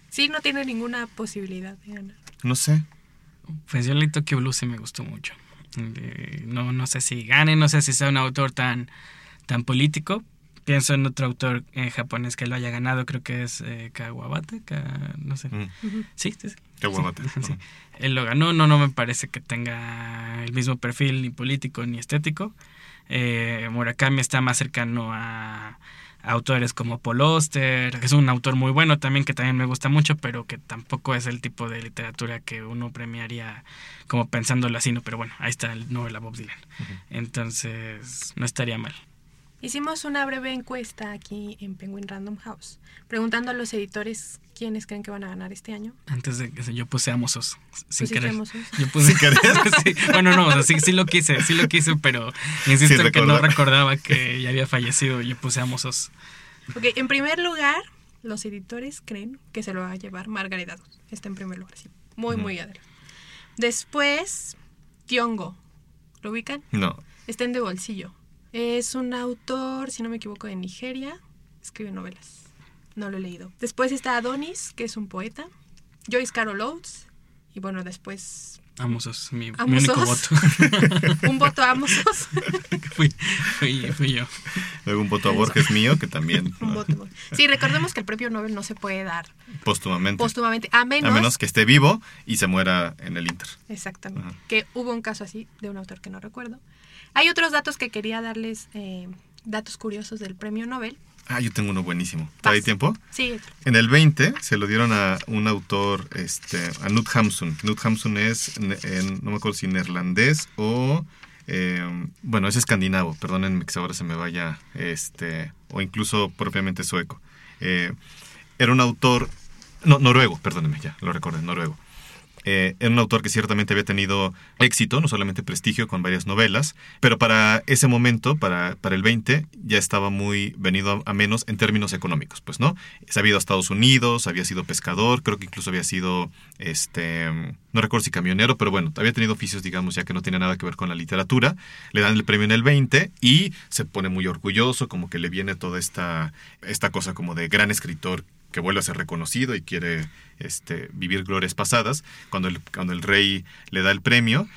Speaker 2: Sí, no tiene ninguna posibilidad de ganar.
Speaker 4: No sé.
Speaker 3: Pues yo el Tokyo Blue sí me gustó mucho no, no sé si gane, no sé si sea un autor tan, tan político. Pienso en otro autor en japonés que lo haya ganado, creo que es eh, Kawabata, no sé. Mm. Sí, sí,
Speaker 4: Kawabata.
Speaker 3: Él lo ganó, no, no me parece que tenga el mismo perfil ni político ni estético. Eh, Murakami está más cercano a, autores como Paul Oster, que es un autor muy bueno también, que también me gusta mucho, pero que tampoco es el tipo de literatura que uno premiaría como pensándolo así, ¿no? Pero bueno, ahí está el novela Bob Dylan. Entonces, no estaría mal.
Speaker 2: Hicimos una breve encuesta aquí en Penguin Random House, preguntando a los editores quiénes creen que van a ganar este año.
Speaker 3: Antes de que yo puse a Mozos, sin querer.
Speaker 4: Yo puse, ¿Sin querer?
Speaker 3: Bueno, no, sí, sí, lo quise, sí lo quise, pero insisto en que no recordaba que ya había fallecido y yo puse a Mozos.
Speaker 2: Ok, en primer lugar, los editores creen que se lo va a llevar Margaret Atwood. Está en primer lugar, sí. Muy, muy adelante. Después, Tiongo. ¿Lo ubican?
Speaker 4: No.
Speaker 2: Está en de bolsillo. Es un autor, si no me equivoco, de Nigeria. Escribe novelas. No lo he leído. Después está Adonis, que es un poeta. Joyce Carol Oates. Y bueno, después...
Speaker 3: Amosos, mi, mi único voto.
Speaker 2: un voto a Amosos.
Speaker 3: fui, fui, yo.
Speaker 4: Luego un voto a Borges mío, que también... un voto.
Speaker 2: Sí, recordemos que el propio Nobel no se puede dar.
Speaker 4: Póstumamente.
Speaker 2: Póstumamente, a menos...
Speaker 4: A menos que esté vivo y se muera en el Inter.
Speaker 2: Exactamente. Que hubo un caso así de un autor que no recuerdo. Hay otros datos que quería darles, eh, datos curiosos del premio Nobel.
Speaker 4: Ah, yo tengo uno buenísimo. ¿Hay tiempo?
Speaker 2: Sí.
Speaker 4: En el 20 se lo dieron a un autor, este, a Knut Hamsun. Knut Hamsun es, no me acuerdo si neerlandés o, eh, bueno, es escandinavo, perdónenme que ahora se me vaya, este, o incluso propiamente sueco. Eh, era un autor, no, noruego, perdónenme, ya, lo recordé, noruego. Eh, era un autor que ciertamente había tenido éxito, no solamente prestigio con varias novelas, pero para ese momento, para, para el 20, ya estaba muy venido a, menos en términos económicos, pues, ¿no? Se había ido a Estados Unidos, había sido pescador, creo que incluso había sido, este, no recuerdo si camionero, pero bueno, había tenido oficios, digamos, ya que no tiene nada que ver con la literatura. Le dan el premio en el 20 y se pone muy orgulloso, como que le viene toda esta, esta cosa como de gran escritor que vuelve a ser reconocido y quiere este, vivir glorias pasadas. Cuando el, cuando el rey le da el premio,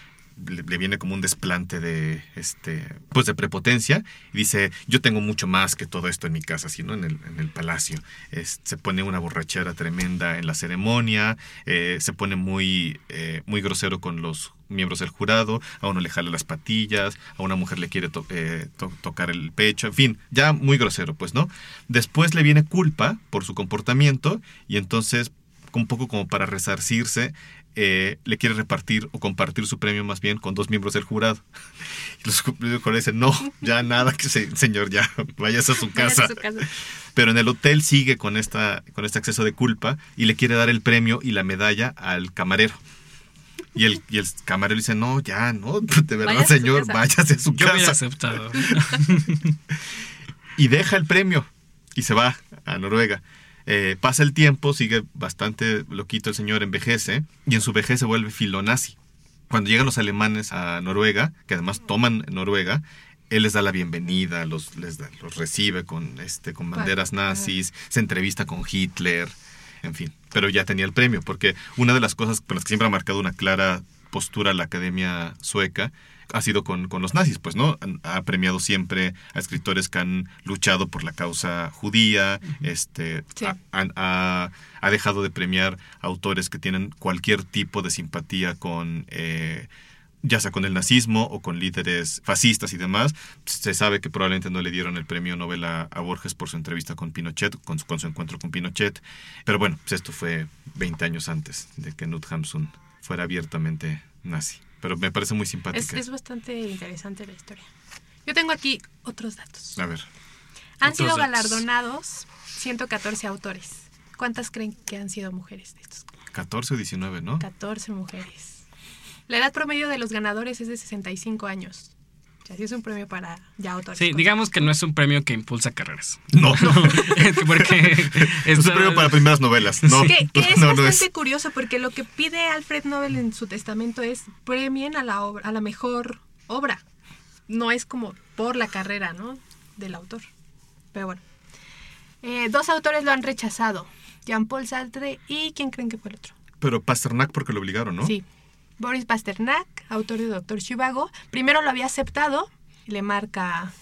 Speaker 4: le, viene como un desplante de este pues de prepotencia y dice yo tengo mucho más que todo esto en mi casa sino en el, en el palacio se pone una borrachera tremenda en la ceremonia eh, se pone muy eh, muy grosero con los miembros del jurado, a uno le jala las patillas, a una mujer le quiere eh, tocar el pecho, en fin, ya muy grosero, pues, ¿no? Después le viene culpa por su comportamiento y entonces, un poco como para resarcirse, eh, le quiere repartir o compartir su premio más bien con dos miembros del jurado. Y los jueces dicen, no, ya nada, que señor, ya, vayas a su casa. A su casa. Pero en el hotel sigue con, esta, con este exceso de culpa y le quiere dar el premio y la medalla al camarero. Y el, y el camarero dice, no, ya, no, de verdad, señor, váyase a su
Speaker 3: Yo
Speaker 4: casa.
Speaker 3: aceptado.
Speaker 4: y deja el premio y se va a Noruega. Eh, pasa el tiempo, sigue bastante loquito el señor, envejece y en su vejez se vuelve filonazi. Cuando llegan los alemanes a Noruega, que además toman Noruega, él les da la bienvenida, los, les los recibe con, este, con banderas nazis, se entrevista con Hitler, en fin, pero ya tenía el premio, porque una de las cosas con las que siempre ha marcado una clara postura la Academia Sueca ha sido con, los nazis, pues, ¿no? Ha premiado siempre a escritores que han luchado por la causa judía, este, ha, dejado de premiar autores que tienen cualquier tipo de simpatía con... Eh, ya sea con el nazismo o con líderes fascistas y demás. Se sabe que probablemente no le dieron el premio Nobel a, Borges por su entrevista con Pinochet, con su, encuentro con Pinochet. Pero bueno, pues esto fue 20 años antes de que Knut Hamsun fuera abiertamente nazi. Pero me parece muy simpática.
Speaker 2: Es, bastante interesante la historia. Yo tengo aquí otros datos.
Speaker 4: A ver.
Speaker 2: Han sido galardonados 114 autores. ¿Cuántas creen que han sido mujeres de estos?
Speaker 4: 14 o 19, ¿no?
Speaker 2: 14 mujeres. La edad promedio de los ganadores es de 65 años. O sea, sí es un premio para ya autores.
Speaker 3: Sí, digamos que no es un premio que impulsa carreras.
Speaker 4: No, no.
Speaker 3: porque
Speaker 4: es, un premio para primeras novelas. No,
Speaker 2: que, es bastante curioso porque lo que pide Alfred Nobel en su testamento es premien a la, obra, a la mejor obra. No es como por la carrera, ¿no? Del autor. Pero bueno. Eh, dos autores lo han rechazado. Jean-Paul Sartre y ¿quién creen que fue el otro?
Speaker 4: Pero Pasternak porque lo obligaron, ¿no?
Speaker 2: Sí, Boris Pasternak, autor de Doctor Chivago, primero lo había aceptado y le marca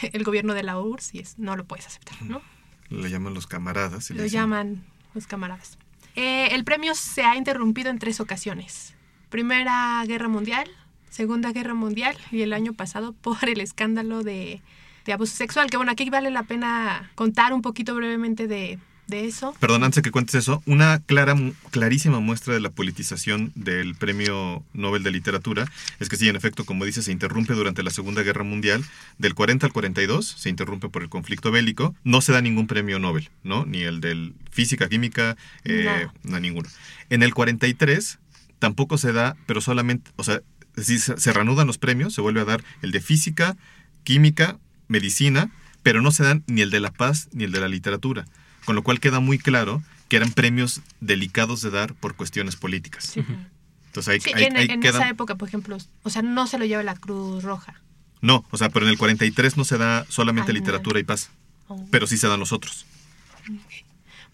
Speaker 2: el gobierno de la URSS y es, no lo puedes aceptar, ¿no?
Speaker 4: Le llaman los camaradas.
Speaker 2: lo llaman los camaradas. Eh, el premio se ha interrumpido en tres ocasiones. Primera Guerra Mundial, Segunda Guerra Mundial y el año pasado por el escándalo de, de abuso sexual. Que bueno, aquí vale la pena contar un poquito brevemente de, de eso.
Speaker 4: Perdón, antes de que cuentes eso, una clara, clarísima muestra de la politización del Premio Nobel de Literatura es que sí, en efecto, como dice, se interrumpe durante la Segunda Guerra Mundial, del 40 al 42, se interrumpe por el conflicto bélico, no se da ningún premio Nobel, ¿no? Ni el del física, química, eh, no. ninguno. En el 43 tampoco se da, pero solamente, o sea, se reanudan los premios, se vuelve a dar el de física, química, medicina, pero no se dan ni el de la paz ni el de la literatura con lo cual queda muy claro que eran premios delicados de dar por cuestiones políticas.
Speaker 2: Entonces ahí, en, esa época, por ejemplo, o sea, no se lo lleva la Cruz Roja.
Speaker 4: No, o sea, pero en el 43 no se da solamente literatura y paz, oh. pero sí se dan los otros.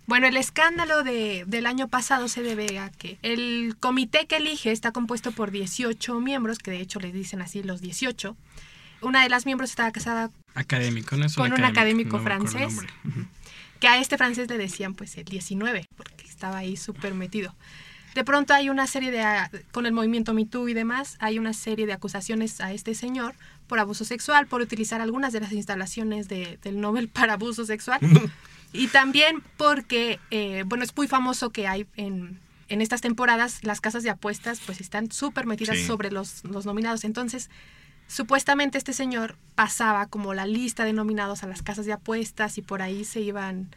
Speaker 2: Bueno, el escándalo de, del año pasado se debe a que el comité que elige está compuesto por 18 miembros, que de hecho le dicen así los 18. Una de las miembros estaba casada
Speaker 3: académico, ¿no?
Speaker 2: con un académico, francés que a este francés le decían pues el 19, porque estaba ahí súper metido. De pronto hay una serie de, con el movimiento MeToo y demás, hay una serie de acusaciones a este señor por abuso sexual, por utilizar algunas de las instalaciones de, del Nobel para abuso sexual. y también porque, eh, bueno, es muy famoso que hay en, en, estas temporadas las casas de apuestas pues están súper metidas sobre los, los nominados. Entonces, supuestamente este señor pasaba como la lista de nominados a las casas de apuestas y por ahí se iban,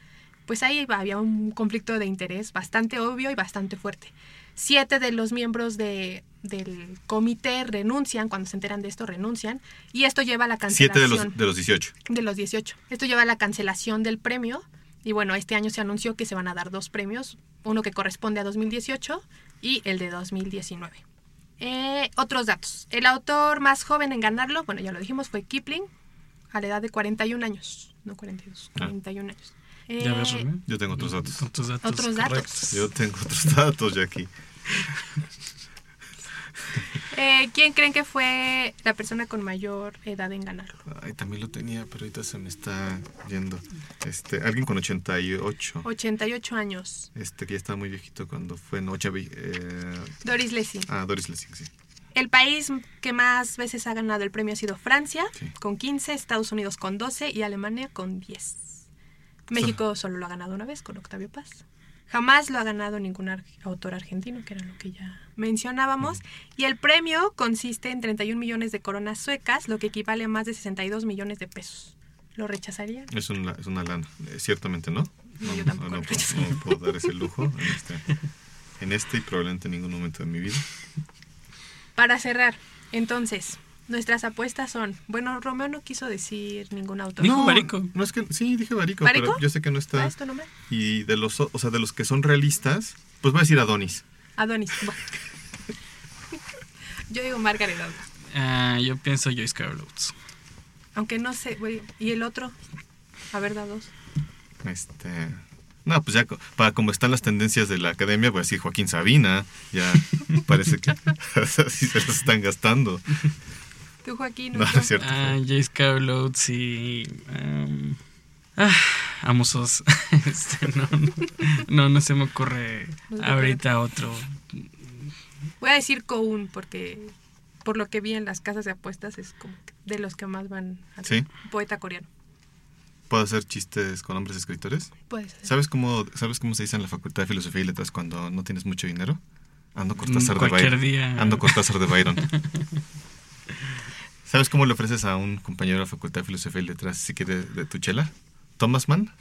Speaker 2: pues ahí había un conflicto de interés bastante obvio y bastante fuerte. Siete de los miembros de, del comité renuncian, cuando se enteran de esto, renuncian. Y esto lleva a la cancelación.
Speaker 4: Siete de los, de los 18.
Speaker 2: De los 18. Esto lleva a la cancelación del premio. Y bueno, este año se anunció que se van a dar dos premios. Uno que corresponde a 2018 y el de 2019. Eh, otros datos. El autor más joven en ganarlo, bueno, ya lo dijimos, fue Kipling, a la edad de 41 años. No 42, 41 años.
Speaker 3: ¿Ya ves,
Speaker 2: Eh,
Speaker 3: Rubén?
Speaker 4: Yo tengo otros datos.
Speaker 3: Otros datos.
Speaker 2: Otros datos.
Speaker 4: Yo tengo otros datos, Jackie.
Speaker 2: eh, ¿Quién creen que fue la persona con mayor edad en ganarlo?
Speaker 4: Ay, también lo tenía, pero ahorita se me está yendo. Este, alguien con 88.
Speaker 2: 88 años.
Speaker 4: Este, que ya estaba muy viejito cuando fue Noche. Eh,
Speaker 2: Doris Lessing.
Speaker 4: ah, Doris Lessing, sí.
Speaker 2: El país que más veces ha ganado el premio ha sido Francia,
Speaker 4: Sí.
Speaker 2: con 15, Estados Unidos con 12 y Alemania con 10. México solo lo ha ganado una vez con Octavio Paz. Jamás lo ha ganado ningún ar- autor argentino, que era lo que ya mencionábamos. Y el premio consiste en 31 millones de coronas suecas, lo que equivale a más de 62 millones de pesos. ¿Lo rechazaría?
Speaker 4: Es una, es una lana. Eh, ciertamente no.
Speaker 2: No, yo tampoco
Speaker 4: no,
Speaker 2: lo
Speaker 4: puedo- no puedo dar ese lujo en este, en este y probablemente en ningún momento de mi vida.
Speaker 2: Para cerrar, entonces, nuestras apuestas son... Bueno, Romeo no quiso decir ningún autor.
Speaker 3: Dijo Barico.
Speaker 4: No es que sí dije Barico,
Speaker 2: ¿Barico?
Speaker 4: pero yo sé que no
Speaker 2: ¿Ah,
Speaker 4: está.
Speaker 2: es tu nombre?
Speaker 4: Y de los, o sea, de los que son realistas, pues voy a decir Adonis.
Speaker 2: Adonis. Bueno. Yo digo Margaret Atwood.
Speaker 3: Ah, yo pienso Joyce Carol Oates.
Speaker 2: Aunque no sé, güey. ¿Y el otro? A ver, da dos.
Speaker 4: Este, no, pues ya para como están las tendencias de la academia, voy a decir Joaquín Sabina. Ya parece que así se los están gastando.
Speaker 2: Tú, Joaquín.
Speaker 4: No,
Speaker 2: otro.
Speaker 4: es cierto.
Speaker 3: Ah, Joyce Carol Oates y... um, ah, Amosos. Este, no, no, no, no se me ocurre
Speaker 2: No
Speaker 3: ahorita otro.
Speaker 2: Voy a decir Coun porque por lo que vi en las casas de apuestas es como de los que más van al
Speaker 4: Sí.
Speaker 2: poeta coreano.
Speaker 4: ¿Puedo hacer chistes con hombres escritores?
Speaker 2: Puedes.
Speaker 4: ¿Sabes cómo, ¿Sabes cómo se dice en la Facultad de Filosofía y Letras cuando no tienes mucho dinero? Ando Cortázar de
Speaker 3: Mm,
Speaker 4: Byron.
Speaker 3: día.
Speaker 4: Ando Cortázar de Byron. ¿Sabes cómo le ofreces a un compañero de la Facultad de Filosofía y Letras si quiere de tu chela? ¿Thomas Mann?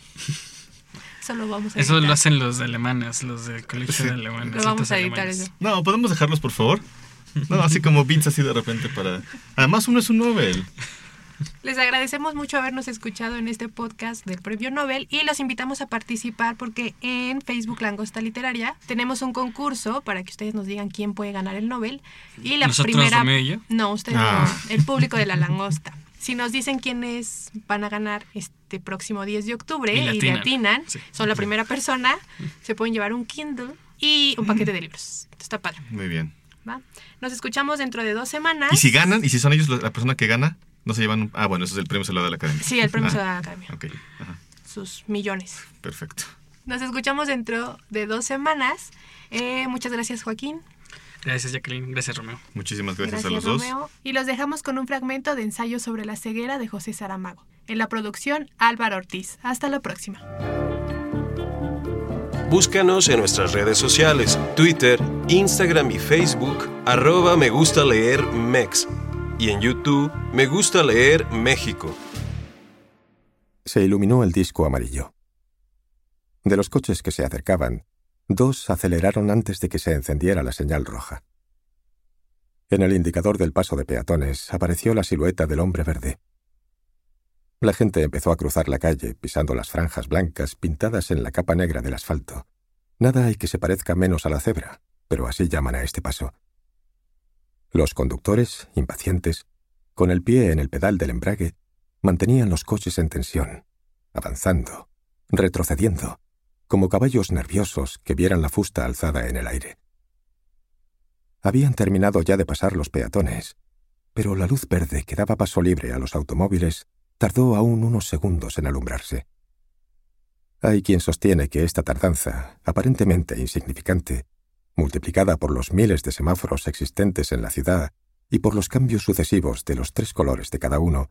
Speaker 2: Eso lo vamos a
Speaker 3: Eso lo hacen los alemanes, los del colegio
Speaker 4: Sí.
Speaker 3: de alemanes.
Speaker 2: Lo vamos a editar
Speaker 3: alemanes.
Speaker 2: eso.
Speaker 4: No, ¿podemos dejarlos, por favor? No, así como beats así de repente para... Además, uno es un Nobel.
Speaker 2: Les agradecemos mucho habernos escuchado en este podcast del Premio Nobel y los invitamos a participar porque en Facebook Langosta Literaria tenemos un concurso para que ustedes nos digan quién puede ganar el Nobel. Y la
Speaker 3: ¿Nosotros,
Speaker 2: primera... No, ustedes
Speaker 4: Ah.
Speaker 2: no, el público de la Langosta. Si nos dicen quiénes van a ganar este próximo 10 de octubre
Speaker 3: Y
Speaker 2: y,
Speaker 3: le atinan. Sí.
Speaker 2: son la primera persona, se pueden llevar un Kindle y un paquete de libros. Está padre.
Speaker 4: Muy bien.
Speaker 2: ¿va? Nos escuchamos dentro de dos semanas.
Speaker 4: ¿Y si ganan? ¿Y si son ellos la persona que gana? No se llevan... Ah, bueno, eso es el premio se lo da la academia.
Speaker 2: Sí, el premio
Speaker 4: Ah,
Speaker 2: se lo da la academia.
Speaker 4: Ok, ajá,
Speaker 2: Sus millones.
Speaker 4: perfecto.
Speaker 2: Nos escuchamos dentro de dos semanas. Eh, muchas gracias, Joaquín.
Speaker 3: Gracias, Jacqueline. Gracias, Romeo.
Speaker 4: Muchísimas gracias, a los dos.
Speaker 2: Romeo. Y los dejamos con un fragmento de ensayo sobre la ceguera de José Saramago. En la producción, Álvaro Ortiz. Hasta la próxima.
Speaker 1: Búscanos en nuestras redes sociales, Twitter, Instagram y Facebook, arroba me gusta leer Mex. Y en YouTube, me gusta leer México.
Speaker 5: Se iluminó el disco amarillo. De los coches que se acercaban, dos aceleraron antes de que se encendiera la señal roja. En el indicador del paso de peatones apareció la silueta del hombre verde. La gente empezó a cruzar la calle pisando las franjas blancas pintadas en la capa negra del asfalto. Nada hay que se parezca menos a la cebra, pero así llaman a este paso. Los conductores, impacientes, con el pie en el pedal del embrague, mantenían los coches en tensión, avanzando, retrocediendo, como caballos nerviosos que vieran la fusta alzada en el aire. Habían terminado ya de pasar los peatones, pero la luz verde que daba paso libre a los automóviles tardó aún unos segundos en alumbrarse. Hay quien sostiene que esta tardanza, aparentemente insignificante, multiplicada por los miles de semáforos existentes en la ciudad y por los cambios sucesivos de los tres colores de cada uno,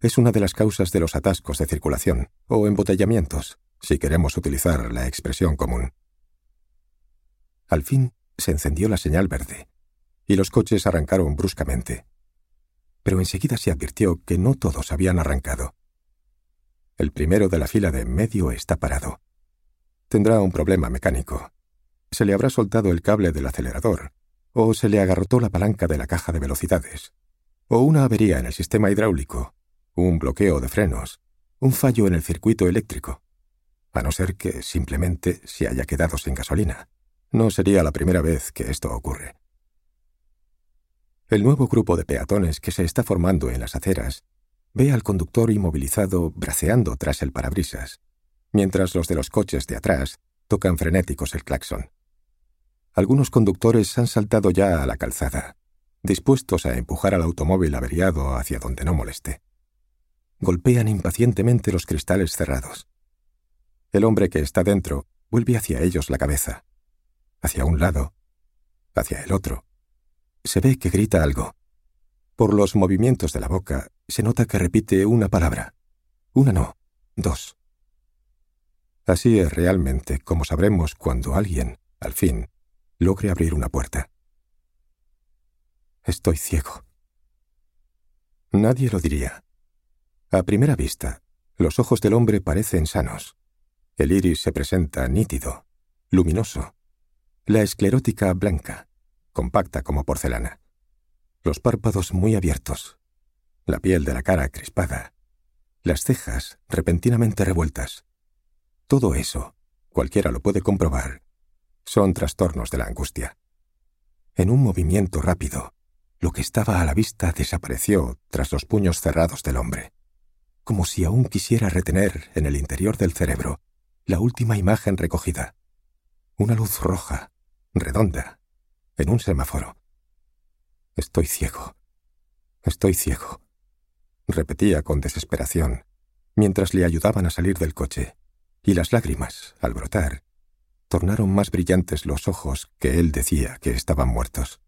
Speaker 5: es una de las causas de los atascos de circulación o embotellamientos, si queremos utilizar la expresión común. Al fin se encendió la señal verde, y los coches arrancaron bruscamente. Pero enseguida se advirtió que no todos habían arrancado. El primero de la fila de en medio está parado. Tendrá un problema mecánico. Se le habrá soltado el cable del acelerador, o se le agarrotó la palanca de la caja de velocidades, o una avería en el sistema hidráulico, un bloqueo de frenos, un fallo en el circuito eléctrico, a no ser que simplemente se haya quedado sin gasolina. No sería la primera vez que esto ocurre. El nuevo grupo de peatones que se está formando en las aceras ve al conductor inmovilizado braceando tras el parabrisas, mientras los de los coches de atrás tocan frenéticos el claxon. Algunos conductores han saltado ya a la calzada, dispuestos a empujar al automóvil averiado hacia donde no moleste. Golpean impacientemente los cristales cerrados. El hombre que está dentro vuelve hacia ellos la cabeza, hacia un lado, hacia el otro. Se ve que grita algo. Por los movimientos de la boca se nota que repite una palabra. Una no, dos. Así es realmente como sabremos cuando alguien, al fin, logre abrir una puerta. Estoy ciego. Nadie lo diría. A primera vista, los ojos del hombre parecen sanos. El iris se presenta nítido, luminoso. La esclerótica blanca, compacta como porcelana. Los párpados muy abiertos. La piel de la cara crispada. Las cejas repentinamente revueltas. Todo eso, cualquiera lo puede comprobar, son trastornos de la angustia. En un movimiento rápido, lo que estaba a la vista desapareció tras los puños cerrados del hombre, como si aún quisiera retener en el interior del cerebro la última imagen recogida. Una luz roja, redonda, en un semáforo. Estoy ciego. Estoy ciego. Repetía con desesperación, mientras le ayudaban a salir del coche, y las lágrimas, al brotar, tornaron más brillantes los ojos que él decía que estaban muertos.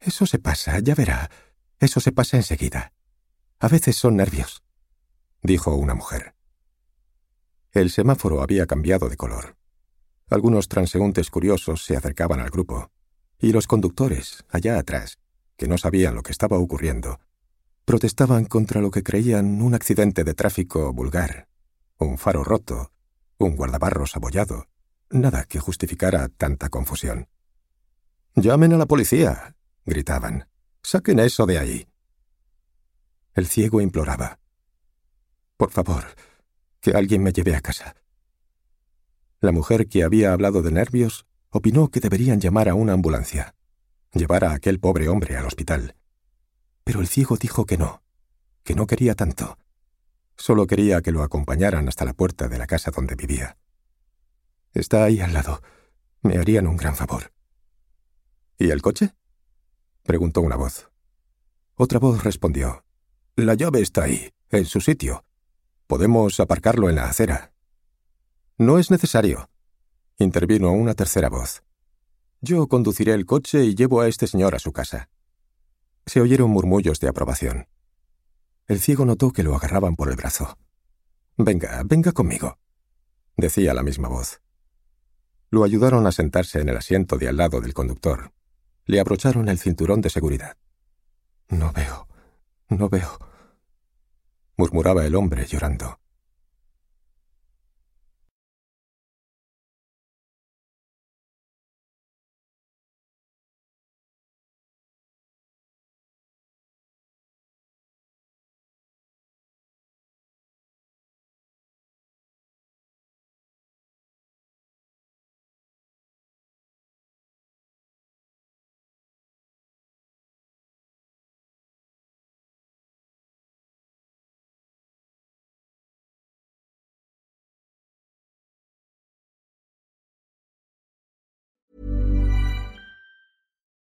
Speaker 5: Eso se pasa, ya verá. Eso se pasa enseguida. A veces son nervios, dijo una mujer. El semáforo había cambiado de color. Algunos transeúntes curiosos se acercaban al grupo, y los conductores, allá atrás, que no sabían lo que estaba ocurriendo, protestaban contra lo que creían un accidente de tráfico vulgar, un faro roto, un guardabarros abollado, nada que justificara tanta confusión. Llamen a la policía, gritaban. Saquen eso de ahí. El ciego imploraba. Por favor, que alguien me lleve a casa. La mujer que había hablado de nervios opinó que deberían llamar a una ambulancia, llevar a aquel pobre hombre al hospital. Pero el ciego dijo que no, que no quería tanto. Solo quería que lo acompañaran hasta la puerta de la casa donde vivía. Está ahí al lado. Me harían un gran favor. ¿Y el coche? preguntó una voz. Otra voz respondió. La llave está ahí, en su sitio. Podemos aparcarlo en la acera. No es necesario, intervino una tercera voz. Yo conduciré el coche y llevo a este señor a su casa. Se oyeron murmullos de aprobación. El ciego notó que lo agarraban por el brazo. Venga, venga conmigo, decía la misma voz. Lo ayudaron a sentarse en el asiento de al lado del conductor. Le abrocharon el cinturón de seguridad. No veo, no veo, murmuraba el hombre llorando.